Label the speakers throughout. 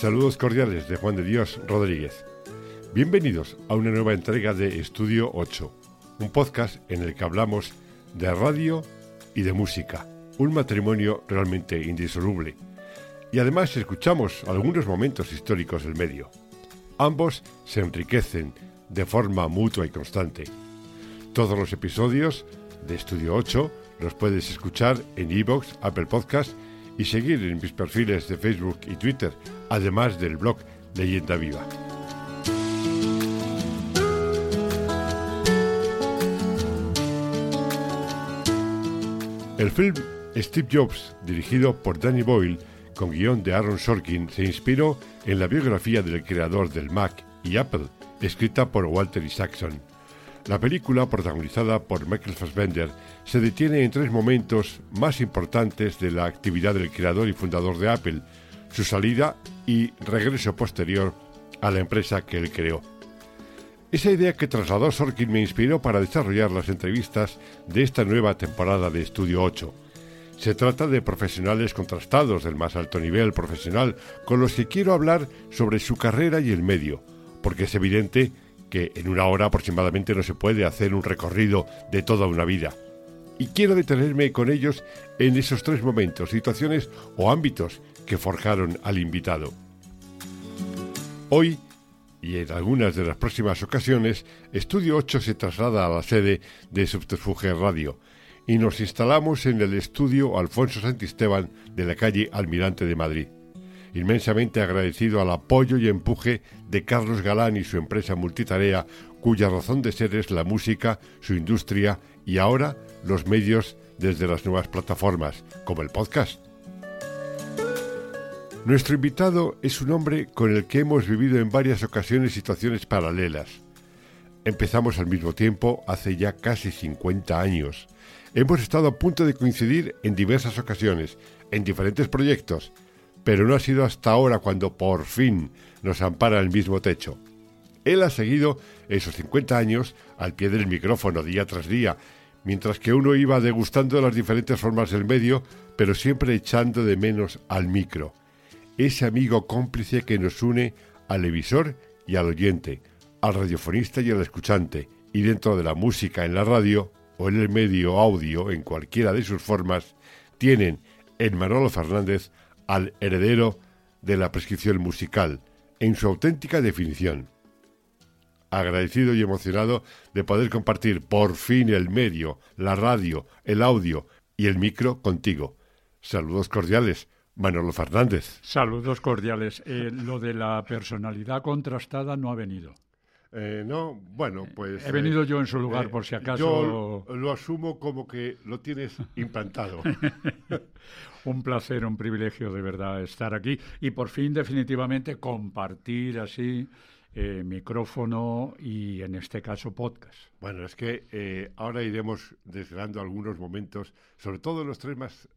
Speaker 1: Saludos cordiales de Juan de Dios Rodríguez. Bienvenidos a una nueva entrega de Estudio 8, un podcast en el que hablamos de radio y de música, un matrimonio realmente indisoluble. Y además escuchamos algunos momentos históricos del medio. Ambos se enriquecen de forma mutua y constante. Todos los episodios de Estudio 8 los puedes escuchar en iVoox, Apple Podcast y seguir en mis perfiles de Facebook y Twitter, además del blog Leyenda Viva. El film Steve Jobs, dirigido por Danny Boyle, con guion de Aaron Sorkin, se inspiró en la biografía del creador del Mac y Apple, escrita por Walter Isaacson. La película, protagonizada por Michael Fassbender, se detiene en tres momentos más importantes de la actividad del creador y fundador de Apple, su salida y regreso posterior a la empresa que él creó. Esa idea que trasladó Sorkin me inspiró para desarrollar las entrevistas de esta nueva temporada de Estudio 8. Se trata de profesionales contrastados del más alto nivel profesional con los que quiero hablar sobre su carrera y el medio, porque es evidente que en una hora aproximadamente no se puede hacer un recorrido de toda una vida. Y quiero detenerme con ellos en esos tres momentos, situaciones o ámbitos que forjaron al invitado. Hoy, y en algunas de las próximas ocasiones, Estudio 8 se traslada a la sede de Subterfuge Radio y nos instalamos en el estudio Alfonso Santisteban de la calle Almirante de Madrid inmensamente agradecido al apoyo y empuje de Carlos Galán y su empresa multitarea, cuya razón de ser es la música, su industria y ahora los medios desde las nuevas plataformas, como el podcast. Nuestro invitado es un hombre con el que hemos vivido en varias ocasiones situaciones paralelas. Empezamos al mismo tiempo hace ya casi 50 años. Hemos estado a punto de coincidir en diversas ocasiones, en diferentes proyectos, pero no ha sido hasta ahora cuando por fin nos ampara el mismo techo. Él ha seguido esos 50 años al pie del micrófono día tras día, mientras que uno iba degustando las diferentes formas del medio, pero siempre echando de menos al micro, ese amigo cómplice que nos une al emisor y al oyente, al radiofonista y al escuchante, y dentro de la música en la radio o en el medio audio en cualquiera de sus formas, tienen en Manolo Fernández al heredero de la prescripción musical, en su auténtica definición. Agradecido y emocionado de poder compartir por fin el medio, la radio, el audio y el micro contigo. Saludos cordiales, Manolo Fernández.
Speaker 2: Saludos cordiales. Eh, lo de la personalidad contrastada no ha venido.
Speaker 1: Eh, no, bueno, pues...
Speaker 2: He venido eh, yo en su lugar, eh, por si acaso...
Speaker 1: Yo lo asumo como que lo tienes implantado.
Speaker 2: un placer, un privilegio de verdad estar aquí y por fin definitivamente compartir así micrófono y en este caso podcast.
Speaker 1: Bueno, es que ahora iremos desvelando algunos momentos, sobre todo los tres más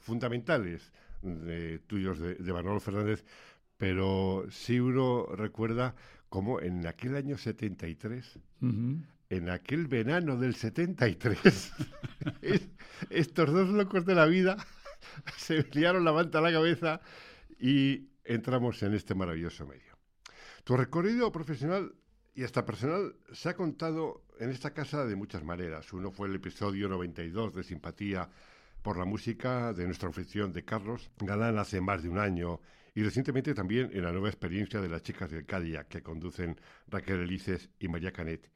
Speaker 1: fundamentales de, tuyos de, de Manolo Fernández, pero si uno recuerda como en aquel año 73, en aquel verano del 73, estos dos locos de la vida se liaron la manta a la cabeza y entramos en este maravilloso medio. Tu recorrido profesional y hasta personal se ha contado en esta casa de muchas maneras. Uno fue el episodio 92 de Simpatía por la música de nuestra oficina de Carlos Galán hace más de un año y recientemente también en la nueva experiencia de las chicas del Cadillac que conducen Raquel Elices y María Canet.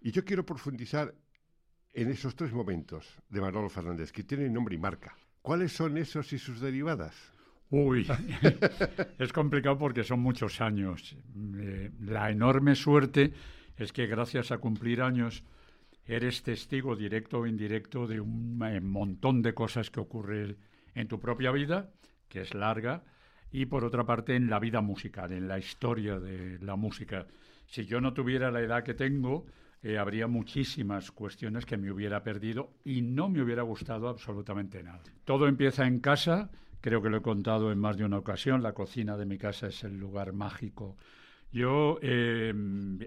Speaker 1: Y yo quiero profundizar en esos tres momentos de Manolo Fernández que tienen nombre y marca. ¿Cuáles son esos y sus derivadas?
Speaker 2: Uy, es complicado porque son muchos años. Eh, la enorme suerte es que gracias a cumplir años eres testigo directo o indirecto de un eh, montón de cosas que ocurren en tu propia vida, que es larga, y por otra parte en la vida musical, en la historia de la música. Si yo no tuviera la edad que tengo, eh, habría muchísimas cuestiones que me hubiera perdido y no me hubiera gustado absolutamente nada. Todo empieza en casa, creo que lo he contado en más de una ocasión, la cocina de mi casa es el lugar mágico. Yo, eh,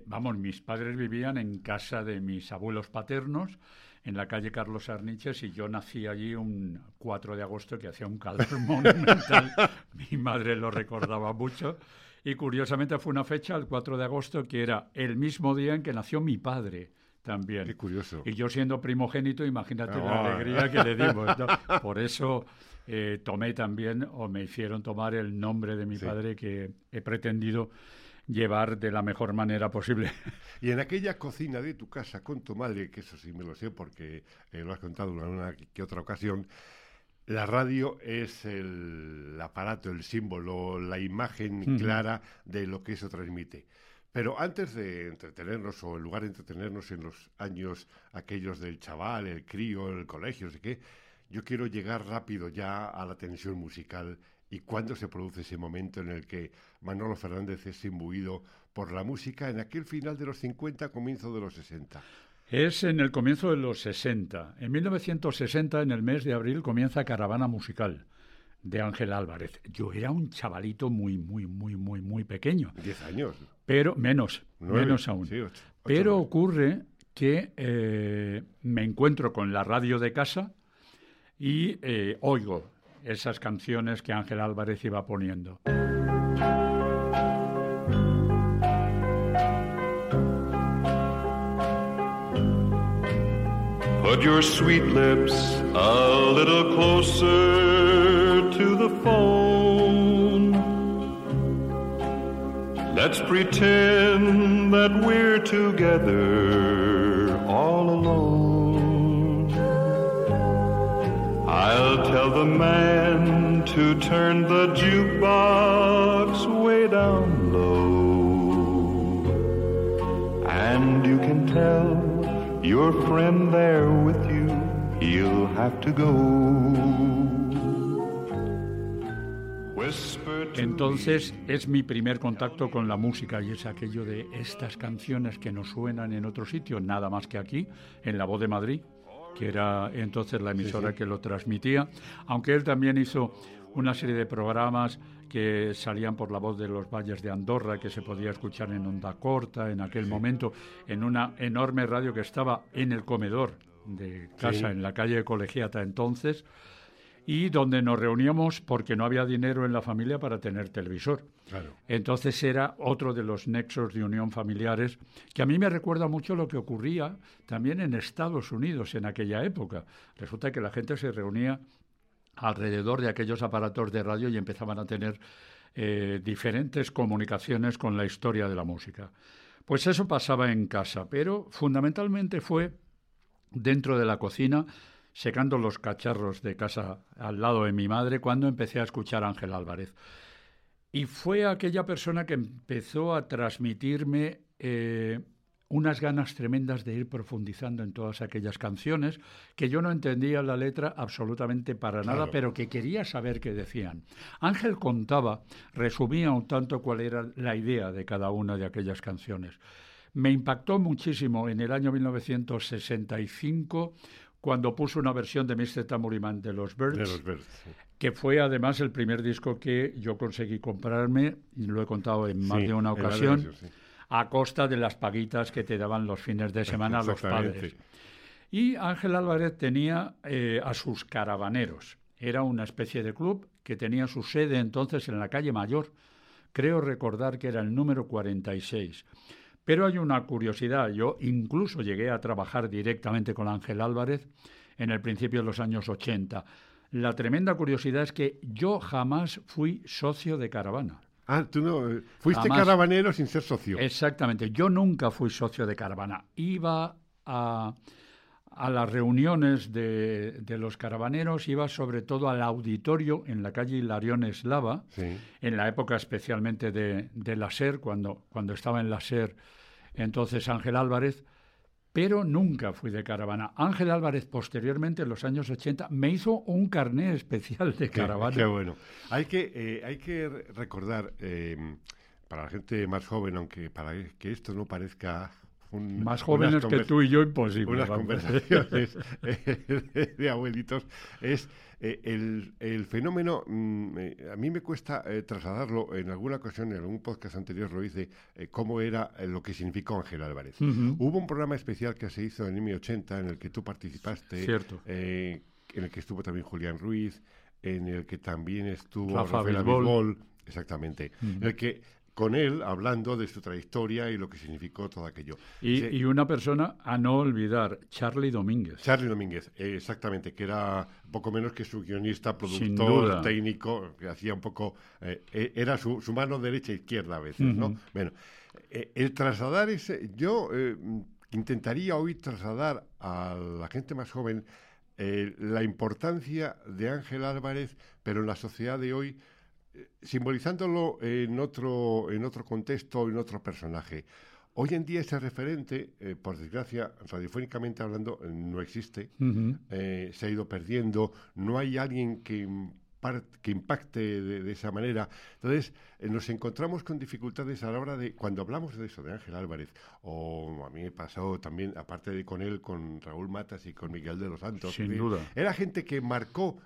Speaker 2: vamos, mis padres vivían en casa de mis abuelos paternos, en la calle Carlos Arniches y yo nací allí un 4 de agosto que hacía un calor monumental. Mi madre lo recordaba mucho. Y curiosamente fue una fecha, el 4 de agosto, que era el mismo día en que nació mi padre también.
Speaker 1: Qué curioso.
Speaker 2: Y yo siendo primogénito, imagínate la
Speaker 1: Ah.
Speaker 2: alegría que le dimos. ¿no? Por eso eh, tomé también, o me hicieron tomar el nombre de mi
Speaker 1: Sí.
Speaker 2: padre que he pretendido llevar de la mejor manera posible.
Speaker 1: Y en aquella cocina de tu casa con tu madre, que eso sí me lo sé porque eh, lo has contado en una que otra ocasión, la radio es el aparato, el símbolo, la imagen clara de lo que eso transmite. Pero antes de entretenernos, o en lugar de entretenernos en los años aquellos del chaval, el crío, el colegio, no sé qué, yo quiero llegar rápido ya a la tensión musical y cuándo se produce ese momento en el que Manolo Fernández es imbuido por la música en aquel final de los 50, comienzo de los 60.
Speaker 2: Es en el comienzo de los 60. En 1960, en el mes de abril, comienza Caravana Musical de Ángel Álvarez. Yo era un chavalito muy, muy, muy, muy, muy pequeño.
Speaker 1: 10 años.
Speaker 2: Pero menos, menos aún.
Speaker 1: sí, ocho- ocho,
Speaker 2: Pero ocurre que eh, me encuentro con la radio de casa y eh, oigo esas canciones que Ángel Álvarez iba poniendo.
Speaker 3: Put your sweet lips a little closer to the phone. Let's pretend that we're together all alone. I'll tell the man to turn the jukebox way down low. And you can tell your friend there with you, he'll have to go.
Speaker 2: Entonces es mi primer contacto con la música y es aquello de estas canciones que nos suenan en otro sitio, nada más que aquí, en La Voz de Madrid, que era entonces la emisora que lo transmitía, aunque él también hizo una serie de programas que salían por la voz de los valles de Andorra, que se podía escuchar en onda corta en aquel momento, en una enorme radio que estaba en el comedor de casa, en la calle Colegiata entonces, y donde nos reuníamos porque no había dinero en la familia para tener televisor. Entonces era otro de los nexos de unión familiares que a mí me recuerda mucho lo que ocurría también en Estados Unidos en aquella época. Resulta que la gente se reunía alrededor de aquellos aparatos de radio y empezaban a tener eh, diferentes comunicaciones con la historia de la música. Pues eso pasaba en casa, pero fundamentalmente fue dentro de la cocina, secando los cacharros de casa al lado de mi madre, cuando empecé a escuchar a Ángel Álvarez. Y fue aquella persona que empezó a transmitirme eh, unas ganas tremendas de ir profundizando en todas aquellas canciones que yo no entendía la letra absolutamente para nada,
Speaker 1: Claro.
Speaker 2: pero que quería saber qué decían. Ángel contaba, resumía un tanto cuál era la idea de cada una de aquellas canciones. Me impactó muchísimo en el año 1965 cuando puso una versión de Mr. Tamuriman de los Birds
Speaker 1: De los Birds. sí.
Speaker 2: Que fue además el primer disco que yo conseguí comprarme, y lo he contado en más
Speaker 1: Sí,
Speaker 2: de una ocasión,
Speaker 1: sí.
Speaker 2: a costa de las paguitas que te daban los fines de semana los padres. Y Ángel Álvarez tenía eh, a sus caravaneros. Era una especie de club que tenía su sede entonces en la calle Mayor. Creo recordar que era el número 46. Pero hay una curiosidad. Yo incluso llegué a trabajar directamente con Ángel Álvarez en el principio de los años 80. La tremenda curiosidad es que yo jamás fui socio de caravana.
Speaker 1: Ah, tú no. eh, Fuiste
Speaker 2: Jamás.
Speaker 1: caravanero sin ser socio.
Speaker 2: Exactamente. Yo nunca fui socio de caravana. Iba a, a las reuniones de, de los caravaneros, iba sobre todo al auditorio en la calle Hilarión Eslava,
Speaker 1: Sí.
Speaker 2: en la época especialmente de, de la SER, cuando, cuando estaba en la SER entonces Ángel Álvarez, pero nunca fui de caravana. Ángel Álvarez posteriormente, en los años 80, me hizo un carné especial de caravana.
Speaker 1: Qué bueno. Hay que, eh, hay que re- recordar, eh, para la gente más joven, aunque para que esto no parezca
Speaker 2: Más jóvenes que tú y yo, imposible.
Speaker 1: Unas conversaciones de abuelitos. Es eh, el, fenómeno, mm, a mí me cuesta eh, trasladarlo, en alguna ocasión, en algún podcast anterior lo hice, eh, cómo era lo que significó Ángel Álvarez. Hubo un programa especial que se hizo en M80 en el que tú participaste,
Speaker 2: Cierto.
Speaker 1: en el que estuvo también Julián Ruiz, en el que también estuvo
Speaker 2: Rafa Rafael
Speaker 1: exactamente, en el que con él hablando de su trayectoria y lo que significó todo aquello.
Speaker 2: Y, una persona a no olvidar, Charlie Domínguez.
Speaker 1: Charlie Domínguez, eh, exactamente, que era poco menos que su guionista, productor, técnico, que hacía un poco, eh, eh, era su, mano derecha e izquierda a veces, ¿no? Bueno, el trasladar ese, yo intentaría hoy trasladar a la gente más joven la importancia de Ángel Álvarez, pero en la sociedad de hoy simbolizándolo en otro, en otro contexto, en otro personaje. Hoy en día ese referente, eh, por desgracia, radiofónicamente hablando, no existe, eh, se ha ido perdiendo, no hay alguien que, que impacte de, esa manera. Entonces, eh, nos encontramos con dificultades a la hora de, cuando hablamos de eso, de Ángel Álvarez, o a mí me pasó también, aparte de con él, con Raúl Matas y con Miguel de los Santos.
Speaker 2: Sin duda.
Speaker 1: Era gente que marcó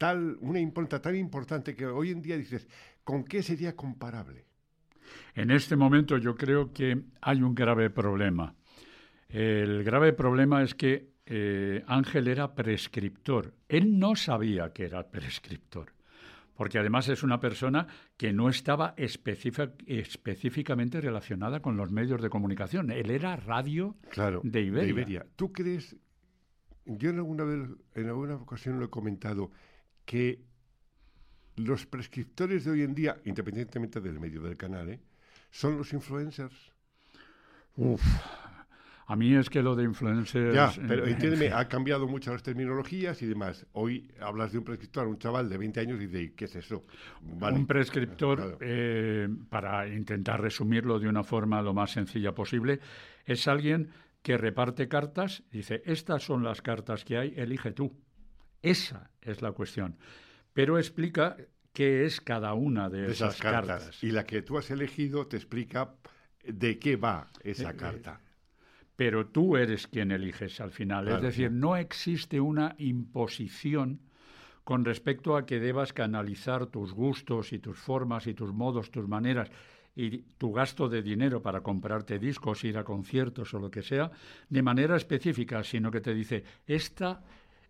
Speaker 1: tal, una impronta tan importante que hoy en día dices, ¿con qué sería comparable?
Speaker 2: En este momento yo creo que hay un grave problema. El grave problema es que eh, Ángel era prescriptor. Él no sabía que era prescriptor, porque además es una persona que no estaba específicamente relacionada con los medios de comunicación. Él era radio de, Iberia. de Iberia.
Speaker 1: ¿Tú crees? Yo en alguna, vez, en alguna ocasión lo he comentado que los prescriptores de hoy en día, independientemente del medio del canal, ¿eh? son los influencers.
Speaker 2: Uf. A mí es que lo de influencers...
Speaker 1: Ya, pero eh, entiéndeme, ha cambiado mucho las terminologías y demás. Hoy hablas de un prescriptor, un chaval de 20 años y de ¿qué es eso?
Speaker 2: Un prescriptor, eh, para intentar resumirlo de una forma lo más sencilla posible, es alguien que reparte cartas, dice, estas son las cartas que hay, elige tú. Esa es la cuestión. Pero explica qué es cada una de, esas, cartas.
Speaker 1: Y la que tú has elegido te explica de qué va esa eh, eh, carta.
Speaker 2: pero tú eres quien eliges al final. es decir, no existe una imposición con respecto a que debas canalizar tus gustos y tus formas y tus modos, tus maneras y tu gasto de dinero para comprarte discos, ir a conciertos o lo que sea, de manera específica, sino que te dice, esta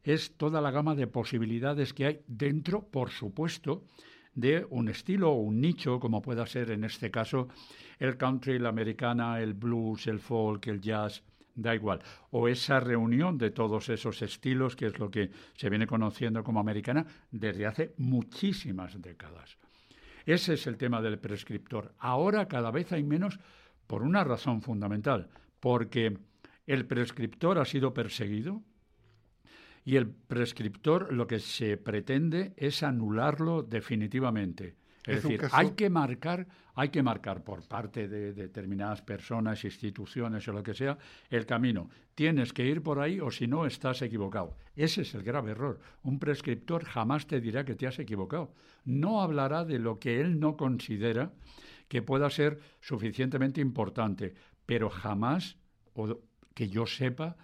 Speaker 2: es toda la gama de posibilidades que hay dentro, por supuesto, de un estilo o un nicho, como pueda ser en este caso el country, la americana, el blues, el folk, el jazz, da igual. O esa reunión de todos esos estilos, que es lo que se viene conociendo como americana desde hace muchísimas décadas. Ese es el tema del prescriptor. Ahora cada vez hay menos por una razón fundamental, porque el prescriptor ha sido perseguido, y el prescriptor lo que se pretende es anularlo definitivamente. Es, decir, hay que marcar, hay que marcar por parte de determinadas personas, instituciones o lo que sea, el camino. Tienes que ir por ahí o si no estás equivocado. Ese es el grave error. Un prescriptor jamás te dirá que te has equivocado. No hablará de lo que él no considera que pueda ser suficientemente importante, pero jamás, o que yo sepa,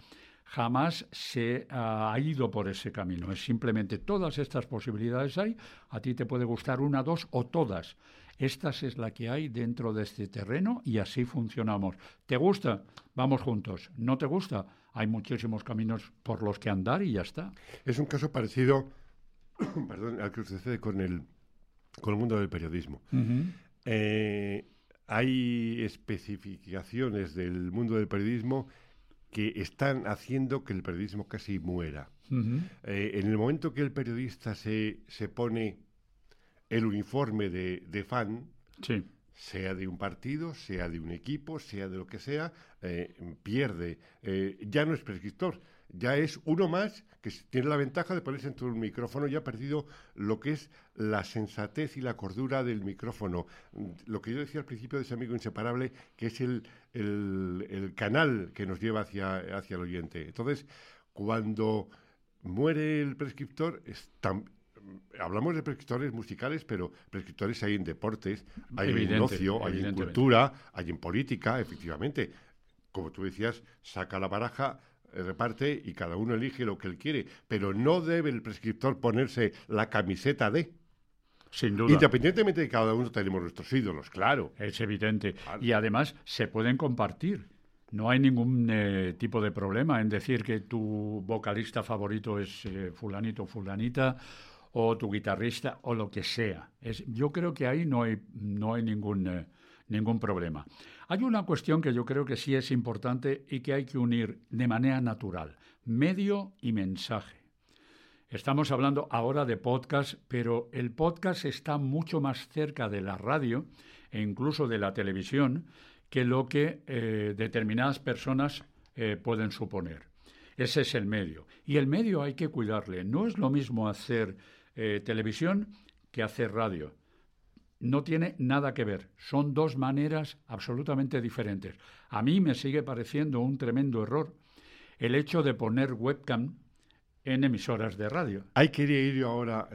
Speaker 2: jamás se ha ido por ese camino. Es simplemente todas estas posibilidades hay, a ti te puede gustar una, dos o todas. Esta es la que hay dentro de este terreno y así funcionamos. ¿Te gusta? Vamos juntos. ¿No te gusta? Hay muchísimos caminos por los que andar y ya está.
Speaker 1: Es un caso parecido perdón, al que sucede con el, con el mundo del periodismo. Eh, hay especificaciones del mundo del periodismo que están haciendo que el periodismo casi muera. Eh, en el momento que el periodista se, se pone el uniforme de, de fan, sea de un partido, sea de un equipo, sea de lo que sea, eh, pierde. Eh, ya no es prescriptor, ya es uno más que tiene la ventaja de ponerse en un micrófono y ha perdido lo que es la sensatez y la cordura del micrófono. Lo que yo decía al principio de ese amigo inseparable, que es el, el, canal que nos lleva hacia, hacia el oyente. Entonces, cuando muere el prescriptor, hablamos de prescriptores musicales, pero prescriptores hay en deportes, hay en ocio, hay en cultura, hay en política, efectivamente como tú decías, saca la baraja, reparte y cada uno elige lo que él quiere, pero no debe el prescriptor ponerse la camiseta de.
Speaker 2: Sin duda.
Speaker 1: Independientemente de que cada uno tenemos nuestros ídolos, claro.
Speaker 2: Es evidente. Y además se pueden compartir. No hay ningún eh, tipo de problema en decir que tu vocalista favorito es eh, fulanito o fulanita o tu guitarrista o lo que sea. Es, yo creo que ahí no hay, no hay ningún, eh, ningún problema. Hay una cuestión que yo creo que sí es importante y que hay que unir de manera natural, medio y mensaje. Estamos hablando ahora de podcast, pero el podcast está mucho más cerca de la radio e incluso de la televisión que lo que eh, determinadas personas eh, pueden suponer. Ese es el medio. Y el medio hay que cuidarle. No es lo mismo hacer eh, televisión que hacer radio. No tiene nada que ver. Son dos maneras absolutamente diferentes. A mí me sigue pareciendo un tremendo error el hecho de poner webcam en emisoras de radio.
Speaker 1: Hay que ir ahora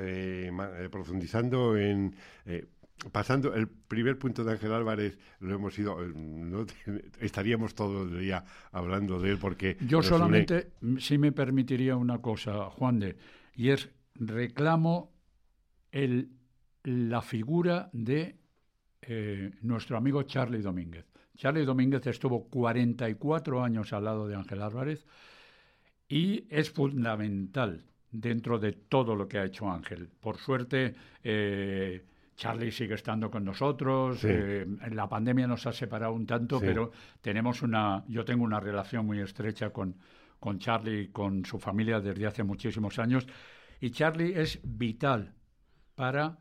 Speaker 1: profundizando en pasando el primer punto de Ángel Álvarez, lo hemos ido, eh, no, estaríamos todo el día hablando de él porque...
Speaker 2: Yo solamente, si me permitiría una cosa, Juan de, y es reclamo el, la figura de eh, nuestro amigo Charlie Domínguez. Charlie Domínguez estuvo 44 años al lado de Ángel Álvarez y es fundamental dentro de todo lo que ha hecho Ángel. Por suerte, eh, Charlie sigue estando con nosotros. Eh, la pandemia nos ha separado un tanto, pero tenemos una, yo tengo una relación muy estrecha con, con Charlie y con su familia desde hace muchísimos años. Y Charlie es vital para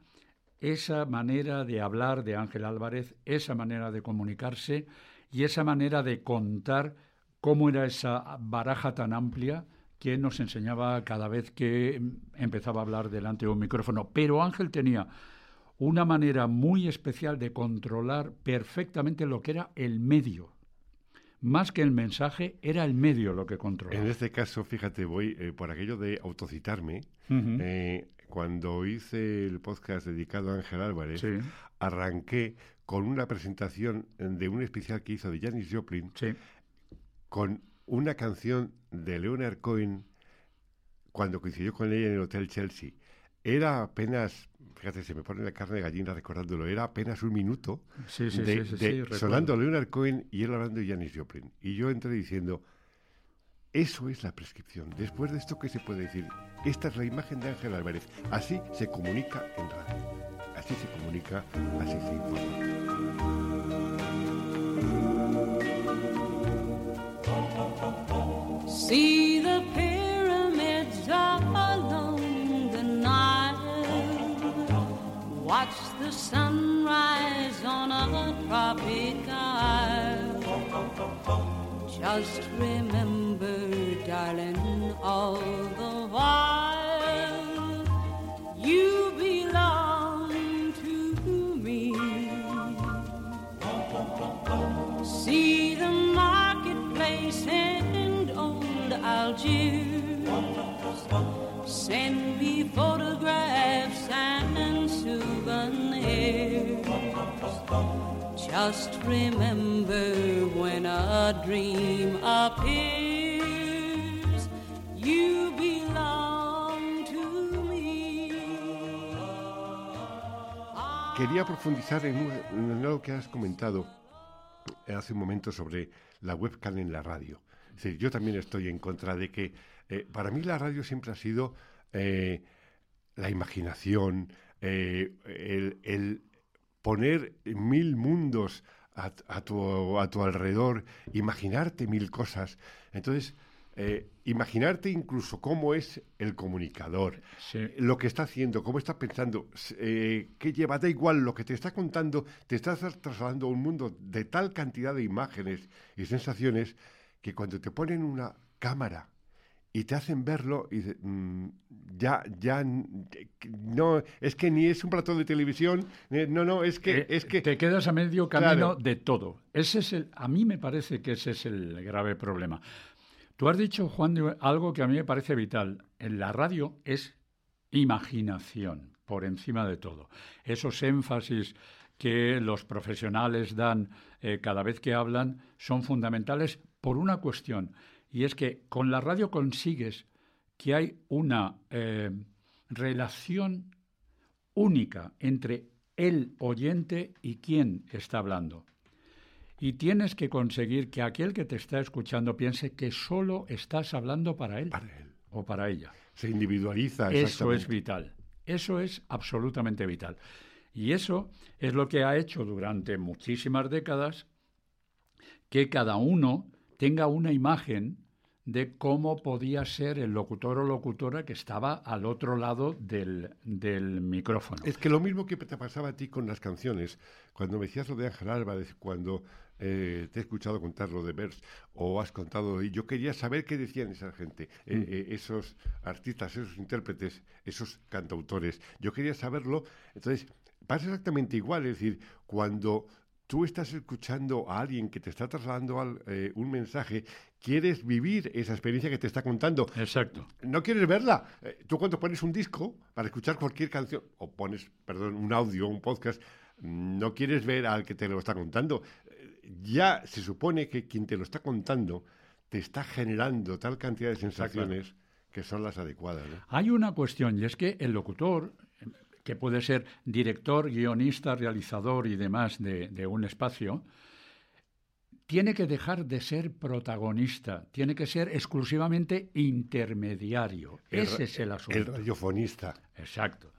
Speaker 2: esa manera de hablar de Ángel Álvarez, esa manera de comunicarse y esa manera de contar cómo era esa baraja tan amplia que nos enseñaba cada vez que empezaba a hablar delante de un micrófono. Pero Ángel tenía una manera muy especial de controlar perfectamente lo que era el medio. Más que el mensaje, era el medio lo que controlaba.
Speaker 1: En este caso, fíjate, voy eh, por aquello de autocitarme. Eh, cuando hice el podcast dedicado a Ángel Álvarez, arranqué con una presentación de un especial que hizo de Janis Joplin, con una canción de Leonard Cohen cuando coincidió con ella en el Hotel Chelsea. Era apenas fíjate, se me pone la carne de gallina recordándolo, era apenas un minuto de, sonando Leonard Cohen y él hablando de Janis Joplin. Y yo entré diciendo, eso es la prescripción. Después de esto, ¿qué se puede decir? Esta es la imagen de Ángel Álvarez. Así se comunica en radio. Así se comunica, así se informa.
Speaker 4: Watch the sunrise on a tropic isle. Just remember, darling, all the while you belong to me. See the marketplace and old Algiers. Send me photographs Just remember when a dream appears, you belong to me.
Speaker 1: Quería profundizar en, en algo que has comentado hace un momento sobre la webcam en la radio. Yo también estoy en contra de que, eh, para mí la radio siempre ha sido eh, la imaginación, eh, el, poner mil mundos a, tu, a, tu, alrededor, imaginarte mil cosas. Entonces, eh, imaginarte incluso cómo es el comunicador, lo que está haciendo, cómo está pensando, eh, qué lleva, da igual, lo que te está contando, te estás trasladando a un mundo de tal cantidad de imágenes y sensaciones que cuando te ponen una cámara y te hacen verlo y mm, ya, ya, no, es que ni es un plato de televisión, no, no, es que,
Speaker 2: eh,
Speaker 1: es que...
Speaker 2: Te quedas a medio camino de todo. Ese es el, a mí me parece que ese es el grave problema. Tú has dicho, Juan, algo que a mí me parece vital. En la radio es imaginación, por encima de todo. Esos énfasis que los profesionales dan eh, cada vez que hablan son fundamentales por una cuestión, y es que con la radio consigues que hay una eh, relación única entre el oyente y quien está hablando. Y tienes que conseguir que aquel que te está escuchando piense que solo estás hablando para él,
Speaker 1: Para él.
Speaker 2: o para ella.
Speaker 1: Se individualiza.
Speaker 2: Eso es vital. Eso es absolutamente vital. Y eso es lo que ha hecho durante muchísimas décadas que cada uno tenga una imagen de cómo podía ser el locutor o locutora que estaba al otro lado del, del micrófono.
Speaker 1: Es que lo mismo que te pasaba a ti con las canciones, cuando me decías lo de Ángel Álvarez, cuando eh, te he escuchado contar lo de Vers, o has contado, y yo quería saber qué decían esa gente, eh,
Speaker 2: Mm.
Speaker 1: eh, esos artistas, esos intérpretes, esos cantautores. Yo quería saberlo. Entonces, pasa exactamente igual, es decir, cuando tú estás escuchando a alguien que te está trasladando al- eh, un mensaje, quieres vivir esa experiencia que te está contando.
Speaker 2: Exacto.
Speaker 1: No quieres verla. Eh, Tú cuando pones un disco para escuchar cualquier canción, o pones, perdón, un audio, un podcast, no quieres ver al que te lo está contando. Eh, Ya se supone que quien te lo está contando te está generando tal cantidad de sensaciones que son las adecuadas. ¿no?
Speaker 2: Hay una cuestión y es que el locutor, que puede ser director, guionista, realizador y demás de, de un espacio, tiene que dejar de ser protagonista, tiene que ser exclusivamente intermediario.
Speaker 1: El
Speaker 2: Ese es el asunto.
Speaker 1: El radiofonista.
Speaker 2: Exacto.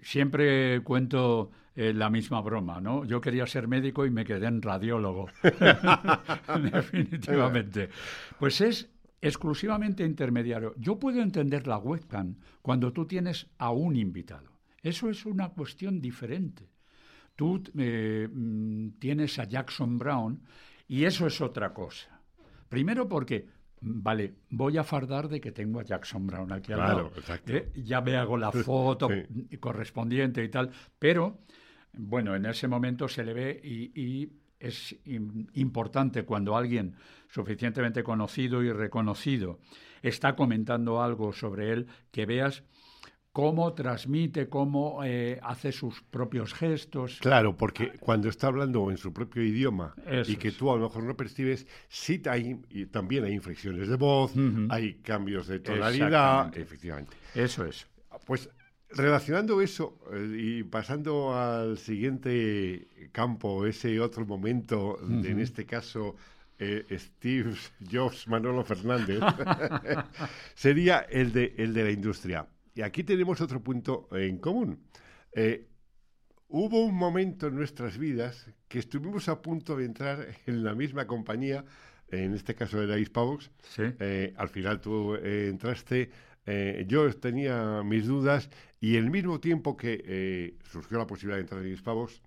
Speaker 2: Siempre cuento eh, la misma broma, ¿no? Yo quería ser médico y me quedé en radiólogo. Definitivamente. Pues es exclusivamente intermediario. Yo puedo entender la webcam cuando tú tienes a un invitado. Eso es una cuestión diferente. Tú eh, mm, tienes a Jackson Brown y eso es otra cosa. Primero porque, mm, vale, voy a fardar de que tengo a Jackson Brown aquí al
Speaker 1: Claro,
Speaker 2: lado.
Speaker 1: exacto.
Speaker 2: ¿eh? Ya me hago la foto
Speaker 1: Sí.
Speaker 2: correspondiente y tal, pero bueno, en ese momento se le ve y, y es im- importante cuando alguien suficientemente conocido y reconocido está comentando algo sobre él, que veas cómo transmite, cómo eh, hace sus propios gestos.
Speaker 1: Claro, porque cuando está hablando en su propio idioma
Speaker 2: Eso
Speaker 1: y que tú a lo mejor no percibes, sí hay, y también hay inflexiones de voz, hay cambios de tonalidad, efectivamente.
Speaker 2: Eso es.
Speaker 1: Pues relacionando eso eh, y pasando al siguiente campo, ese otro momento, de, en este caso eh, Steve Jobs, Manolo Fernández, sería el de, el de la industria. Y aquí tenemos otro punto en común. Eh, hubo un momento en nuestras vidas que estuvimos a punto de entrar en la misma compañía, en este caso era Hispavox,
Speaker 2: Sí.
Speaker 1: eh, al final tú entraste, eh, yo tenía mis dudas y el mismo tiempo que eh, surgió la posibilidad de entrar en Hispavox,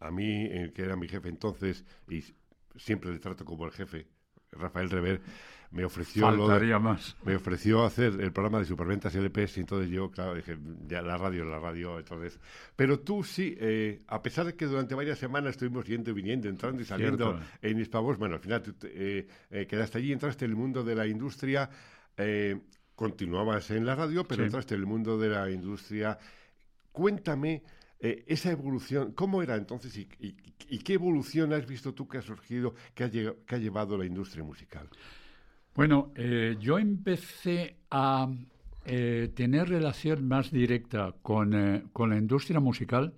Speaker 1: a mí, eh, que era mi jefe entonces, y siempre le trato como el jefe, Rafael Rever, me ofreció lo de-
Speaker 2: Faltaría más.
Speaker 1: me ofreció hacer el programa de superventas LPS y entonces yo, claro, dije, ya la radio, la radio, entonces. Pero tú sí, eh, a pesar de que durante varias semanas estuvimos yendo y viniendo, entrando y saliendo
Speaker 2: Cierto.
Speaker 1: en Hispavox, bueno, al final te- eh, eh, quedaste allí, entraste en el mundo de la industria, continuabas en la radio, pero
Speaker 2: Sí.
Speaker 1: entraste en el mundo de la industria. Cuéntame eh, esa evolución, ¿cómo era entonces y, y- y qué evolución has visto tú que ha surgido, que ha, lleg- que ha llevado la industria musical?
Speaker 2: Bueno, eh, yo empecé a eh, tener relación más directa con, con la industria musical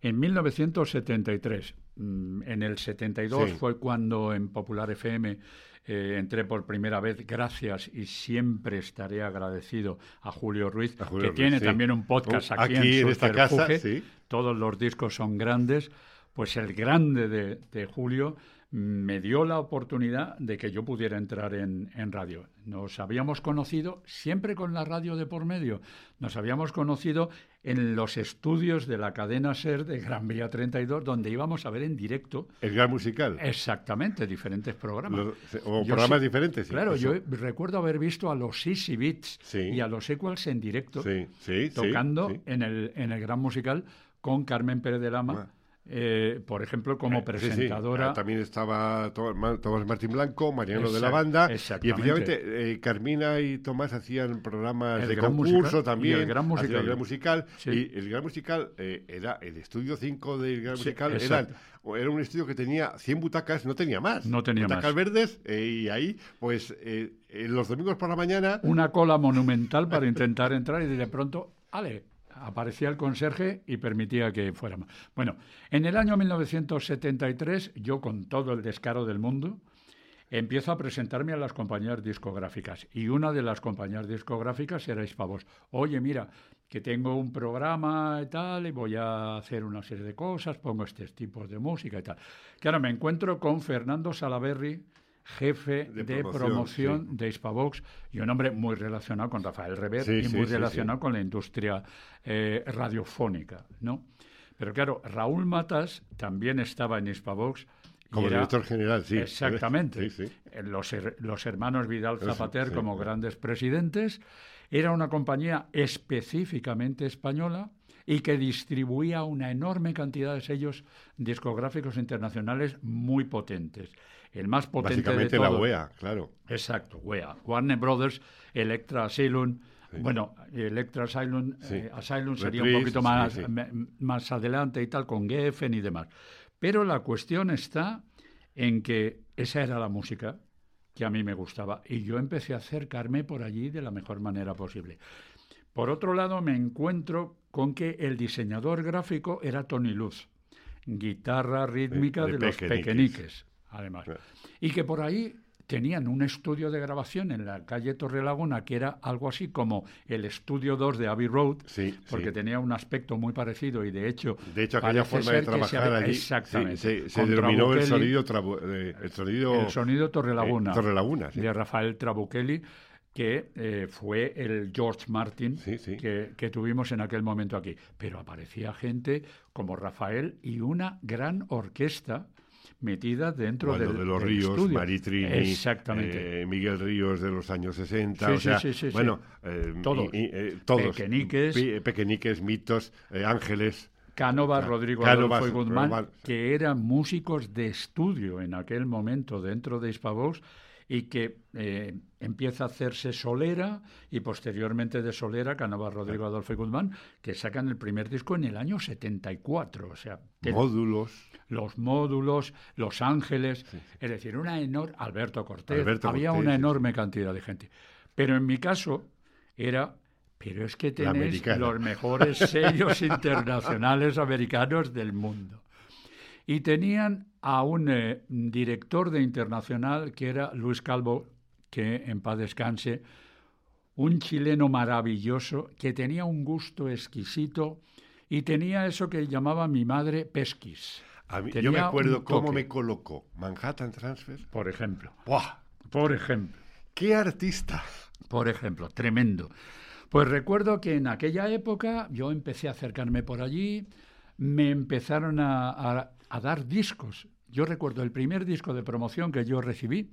Speaker 2: en 1973. Mm, En el 72
Speaker 1: Sí.
Speaker 2: fue cuando en Popular FM eh, entré por primera vez, gracias y siempre estaré agradecido a Julio Ruiz,
Speaker 1: A Julio
Speaker 2: que
Speaker 1: Ruiz,
Speaker 2: tiene
Speaker 1: sí.
Speaker 2: también un podcast
Speaker 1: Oh,
Speaker 2: aquí,
Speaker 1: aquí
Speaker 2: en,
Speaker 1: en esta casa, sí.
Speaker 2: Todos los discos son grandes. Pues el grande de, de Julio me dio la oportunidad de que yo pudiera entrar en, en radio. Nos habíamos conocido siempre con la radio de por medio. Nos habíamos conocido en los estudios de la cadena SER de Gran Vía 32, donde íbamos a ver en directo
Speaker 1: El gran musical.
Speaker 2: exactamente diferentes programas.
Speaker 1: Los- o
Speaker 2: Yo
Speaker 1: programas
Speaker 2: sí-
Speaker 1: diferentes. sí,
Speaker 2: Claro,
Speaker 1: eso.
Speaker 2: yo recuerdo haber visto a los Easy Beats
Speaker 1: Sí.
Speaker 2: y a los Equals en directo tocando. En, el, en el gran musical con Carmen Pérez de Lama.
Speaker 1: Ah.
Speaker 2: Eh, por ejemplo, como
Speaker 1: Sí, sí.
Speaker 2: presentadora.
Speaker 1: Ah, También estaba Tomás Martín Blanco, Mariano de la Banda. Y efectivamente, eh, Carmina y Tomás hacían programas
Speaker 2: El
Speaker 1: de concurso
Speaker 2: Musical
Speaker 1: también.
Speaker 2: y el Gran Musical.
Speaker 1: el Gran Musical.
Speaker 2: Sí.
Speaker 1: Y el Gran Musical eh, era el estudio 5 del Gran Musical. Era, un estudio que tenía 100 butacas, no tenía más.
Speaker 2: No tenía
Speaker 1: butacas
Speaker 2: más.
Speaker 1: verdes. eh, y ahí, pues, eh, eh, los domingos por la mañana.
Speaker 2: una cola monumental para intentar entrar y de pronto, ale, aparecía el conserje y permitía que fuéramos. Bueno, en el año 1973, yo con todo el descaro del mundo, empiezo a presentarme a las compañías discográficas y una de las compañías discográficas era Hispavox. Oye, mira, que tengo un programa y tal y voy a hacer una serie de cosas, pongo estos tipos de música y tal. Claro, me encuentro con Fernando Salaberry, jefe
Speaker 1: De
Speaker 2: de,
Speaker 1: promoción,
Speaker 2: promoción, de Hispavox y un hombre muy relacionado con Rafael Rever
Speaker 1: Sí,
Speaker 2: y muy
Speaker 1: sí,
Speaker 2: relacionado con la industria eh, radiofónica, ¿no? Pero claro, Raúl Matas también estaba en Hispavox.
Speaker 1: Como
Speaker 2: era-
Speaker 1: director general, sí.
Speaker 2: Exactamente. Eh, Los, her- los hermanos Vidal Zapater como grandes presidentes. Era una compañía específicamente española y que distribuía una enorme cantidad de sellos discográficos internacionales muy potentes. El más potente
Speaker 1: Básicamente
Speaker 2: de
Speaker 1: la
Speaker 2: todos.
Speaker 1: UEA, claro.
Speaker 2: Exacto, WEA. Warner Brothers, Electra Asylum. Bueno, Electra Asylum,
Speaker 1: Sí.
Speaker 2: eh, Asylum sería
Speaker 1: Reprise,
Speaker 2: un poquito
Speaker 1: sí,
Speaker 2: más,
Speaker 1: sí.
Speaker 2: más adelante y tal, con Geffen y demás. Pero la cuestión está en que esa era la música que a mí me gustaba y yo empecé a acercarme por allí de la mejor manera posible. Por otro lado, me encuentro con que el diseñador gráfico era Tony Luz, guitarra rítmica
Speaker 1: de
Speaker 2: de, los
Speaker 1: Pequeñiques.
Speaker 2: Además. Y que por ahí tenían un estudio de grabación en la calle Torrelaguna que era algo así como el estudio 2 de Abbey Road,
Speaker 1: Sí,
Speaker 2: porque
Speaker 1: sí.
Speaker 2: tenía un aspecto muy parecido y de hecho...
Speaker 1: De hecho, aquella forma de
Speaker 2: se
Speaker 1: trabajar
Speaker 2: había-
Speaker 1: allí
Speaker 2: Exactamente.
Speaker 1: sí, se, se denominó el sonido, eh, el sonido,
Speaker 2: el sonido Torrelaguna,
Speaker 1: eh, Torrelaguna,
Speaker 2: de Rafael Trabuchelli, que eh, fue el George Martin
Speaker 1: Sí, sí.
Speaker 2: Que, que tuvimos en aquel momento aquí. Pero aparecía gente como Rafael y una gran orquesta metida dentro
Speaker 1: Waldo
Speaker 2: del,
Speaker 1: de los
Speaker 2: del
Speaker 1: Ríos,
Speaker 2: estudio.
Speaker 1: Maritrini,
Speaker 2: Exactamente.
Speaker 1: eh, Miguel Ríos de los años 60,
Speaker 2: Sí,
Speaker 1: o
Speaker 2: sí,
Speaker 1: sea,
Speaker 2: sí,
Speaker 1: bueno, eh,
Speaker 2: Todos.
Speaker 1: y- y, eh, todos.
Speaker 2: Pequeñiques.
Speaker 1: Pi- pequeñiques, mitos, eh, ángeles.
Speaker 2: Cánovas,
Speaker 1: Ca-
Speaker 2: Rodrigo
Speaker 1: Cánovas,
Speaker 2: Adolfo y Guzmán,
Speaker 1: Román.
Speaker 2: que eran músicos de estudio en aquel momento dentro de Hispavox y que eh, empieza a hacerse Solera y posteriormente de Solera, Cánovas, Rodrigo Adolfo y Guzmán, que sacan el primer disco en el año 74. O sea,
Speaker 1: módulos.
Speaker 2: los módulos, Los Ángeles, es decir, una enorme Alberto Cortés,
Speaker 1: Alberto
Speaker 2: había
Speaker 1: Cortés,
Speaker 2: una enorme cantidad de gente. Pero en mi caso era, pero es que tenéis los mejores sellos internacionales americanos del mundo. Y tenían a un eh, director de internacional que era Luis Calvo, que en paz descanse, un chileno maravilloso que tenía un gusto exquisito y tenía eso que llamaba mi madre pesquis.
Speaker 1: A mí- yo me acuerdo cómo me colocó Manhattan Transfer.
Speaker 2: Por ejemplo,
Speaker 1: ¡Buah!
Speaker 2: por ejemplo,
Speaker 1: ¡Qué artista!
Speaker 2: por ejemplo, tremendo. Pues recuerdo que en aquella época yo empecé a acercarme por allí, me empezaron a, a- a dar discos. Yo recuerdo el primer disco de promoción que yo recibí,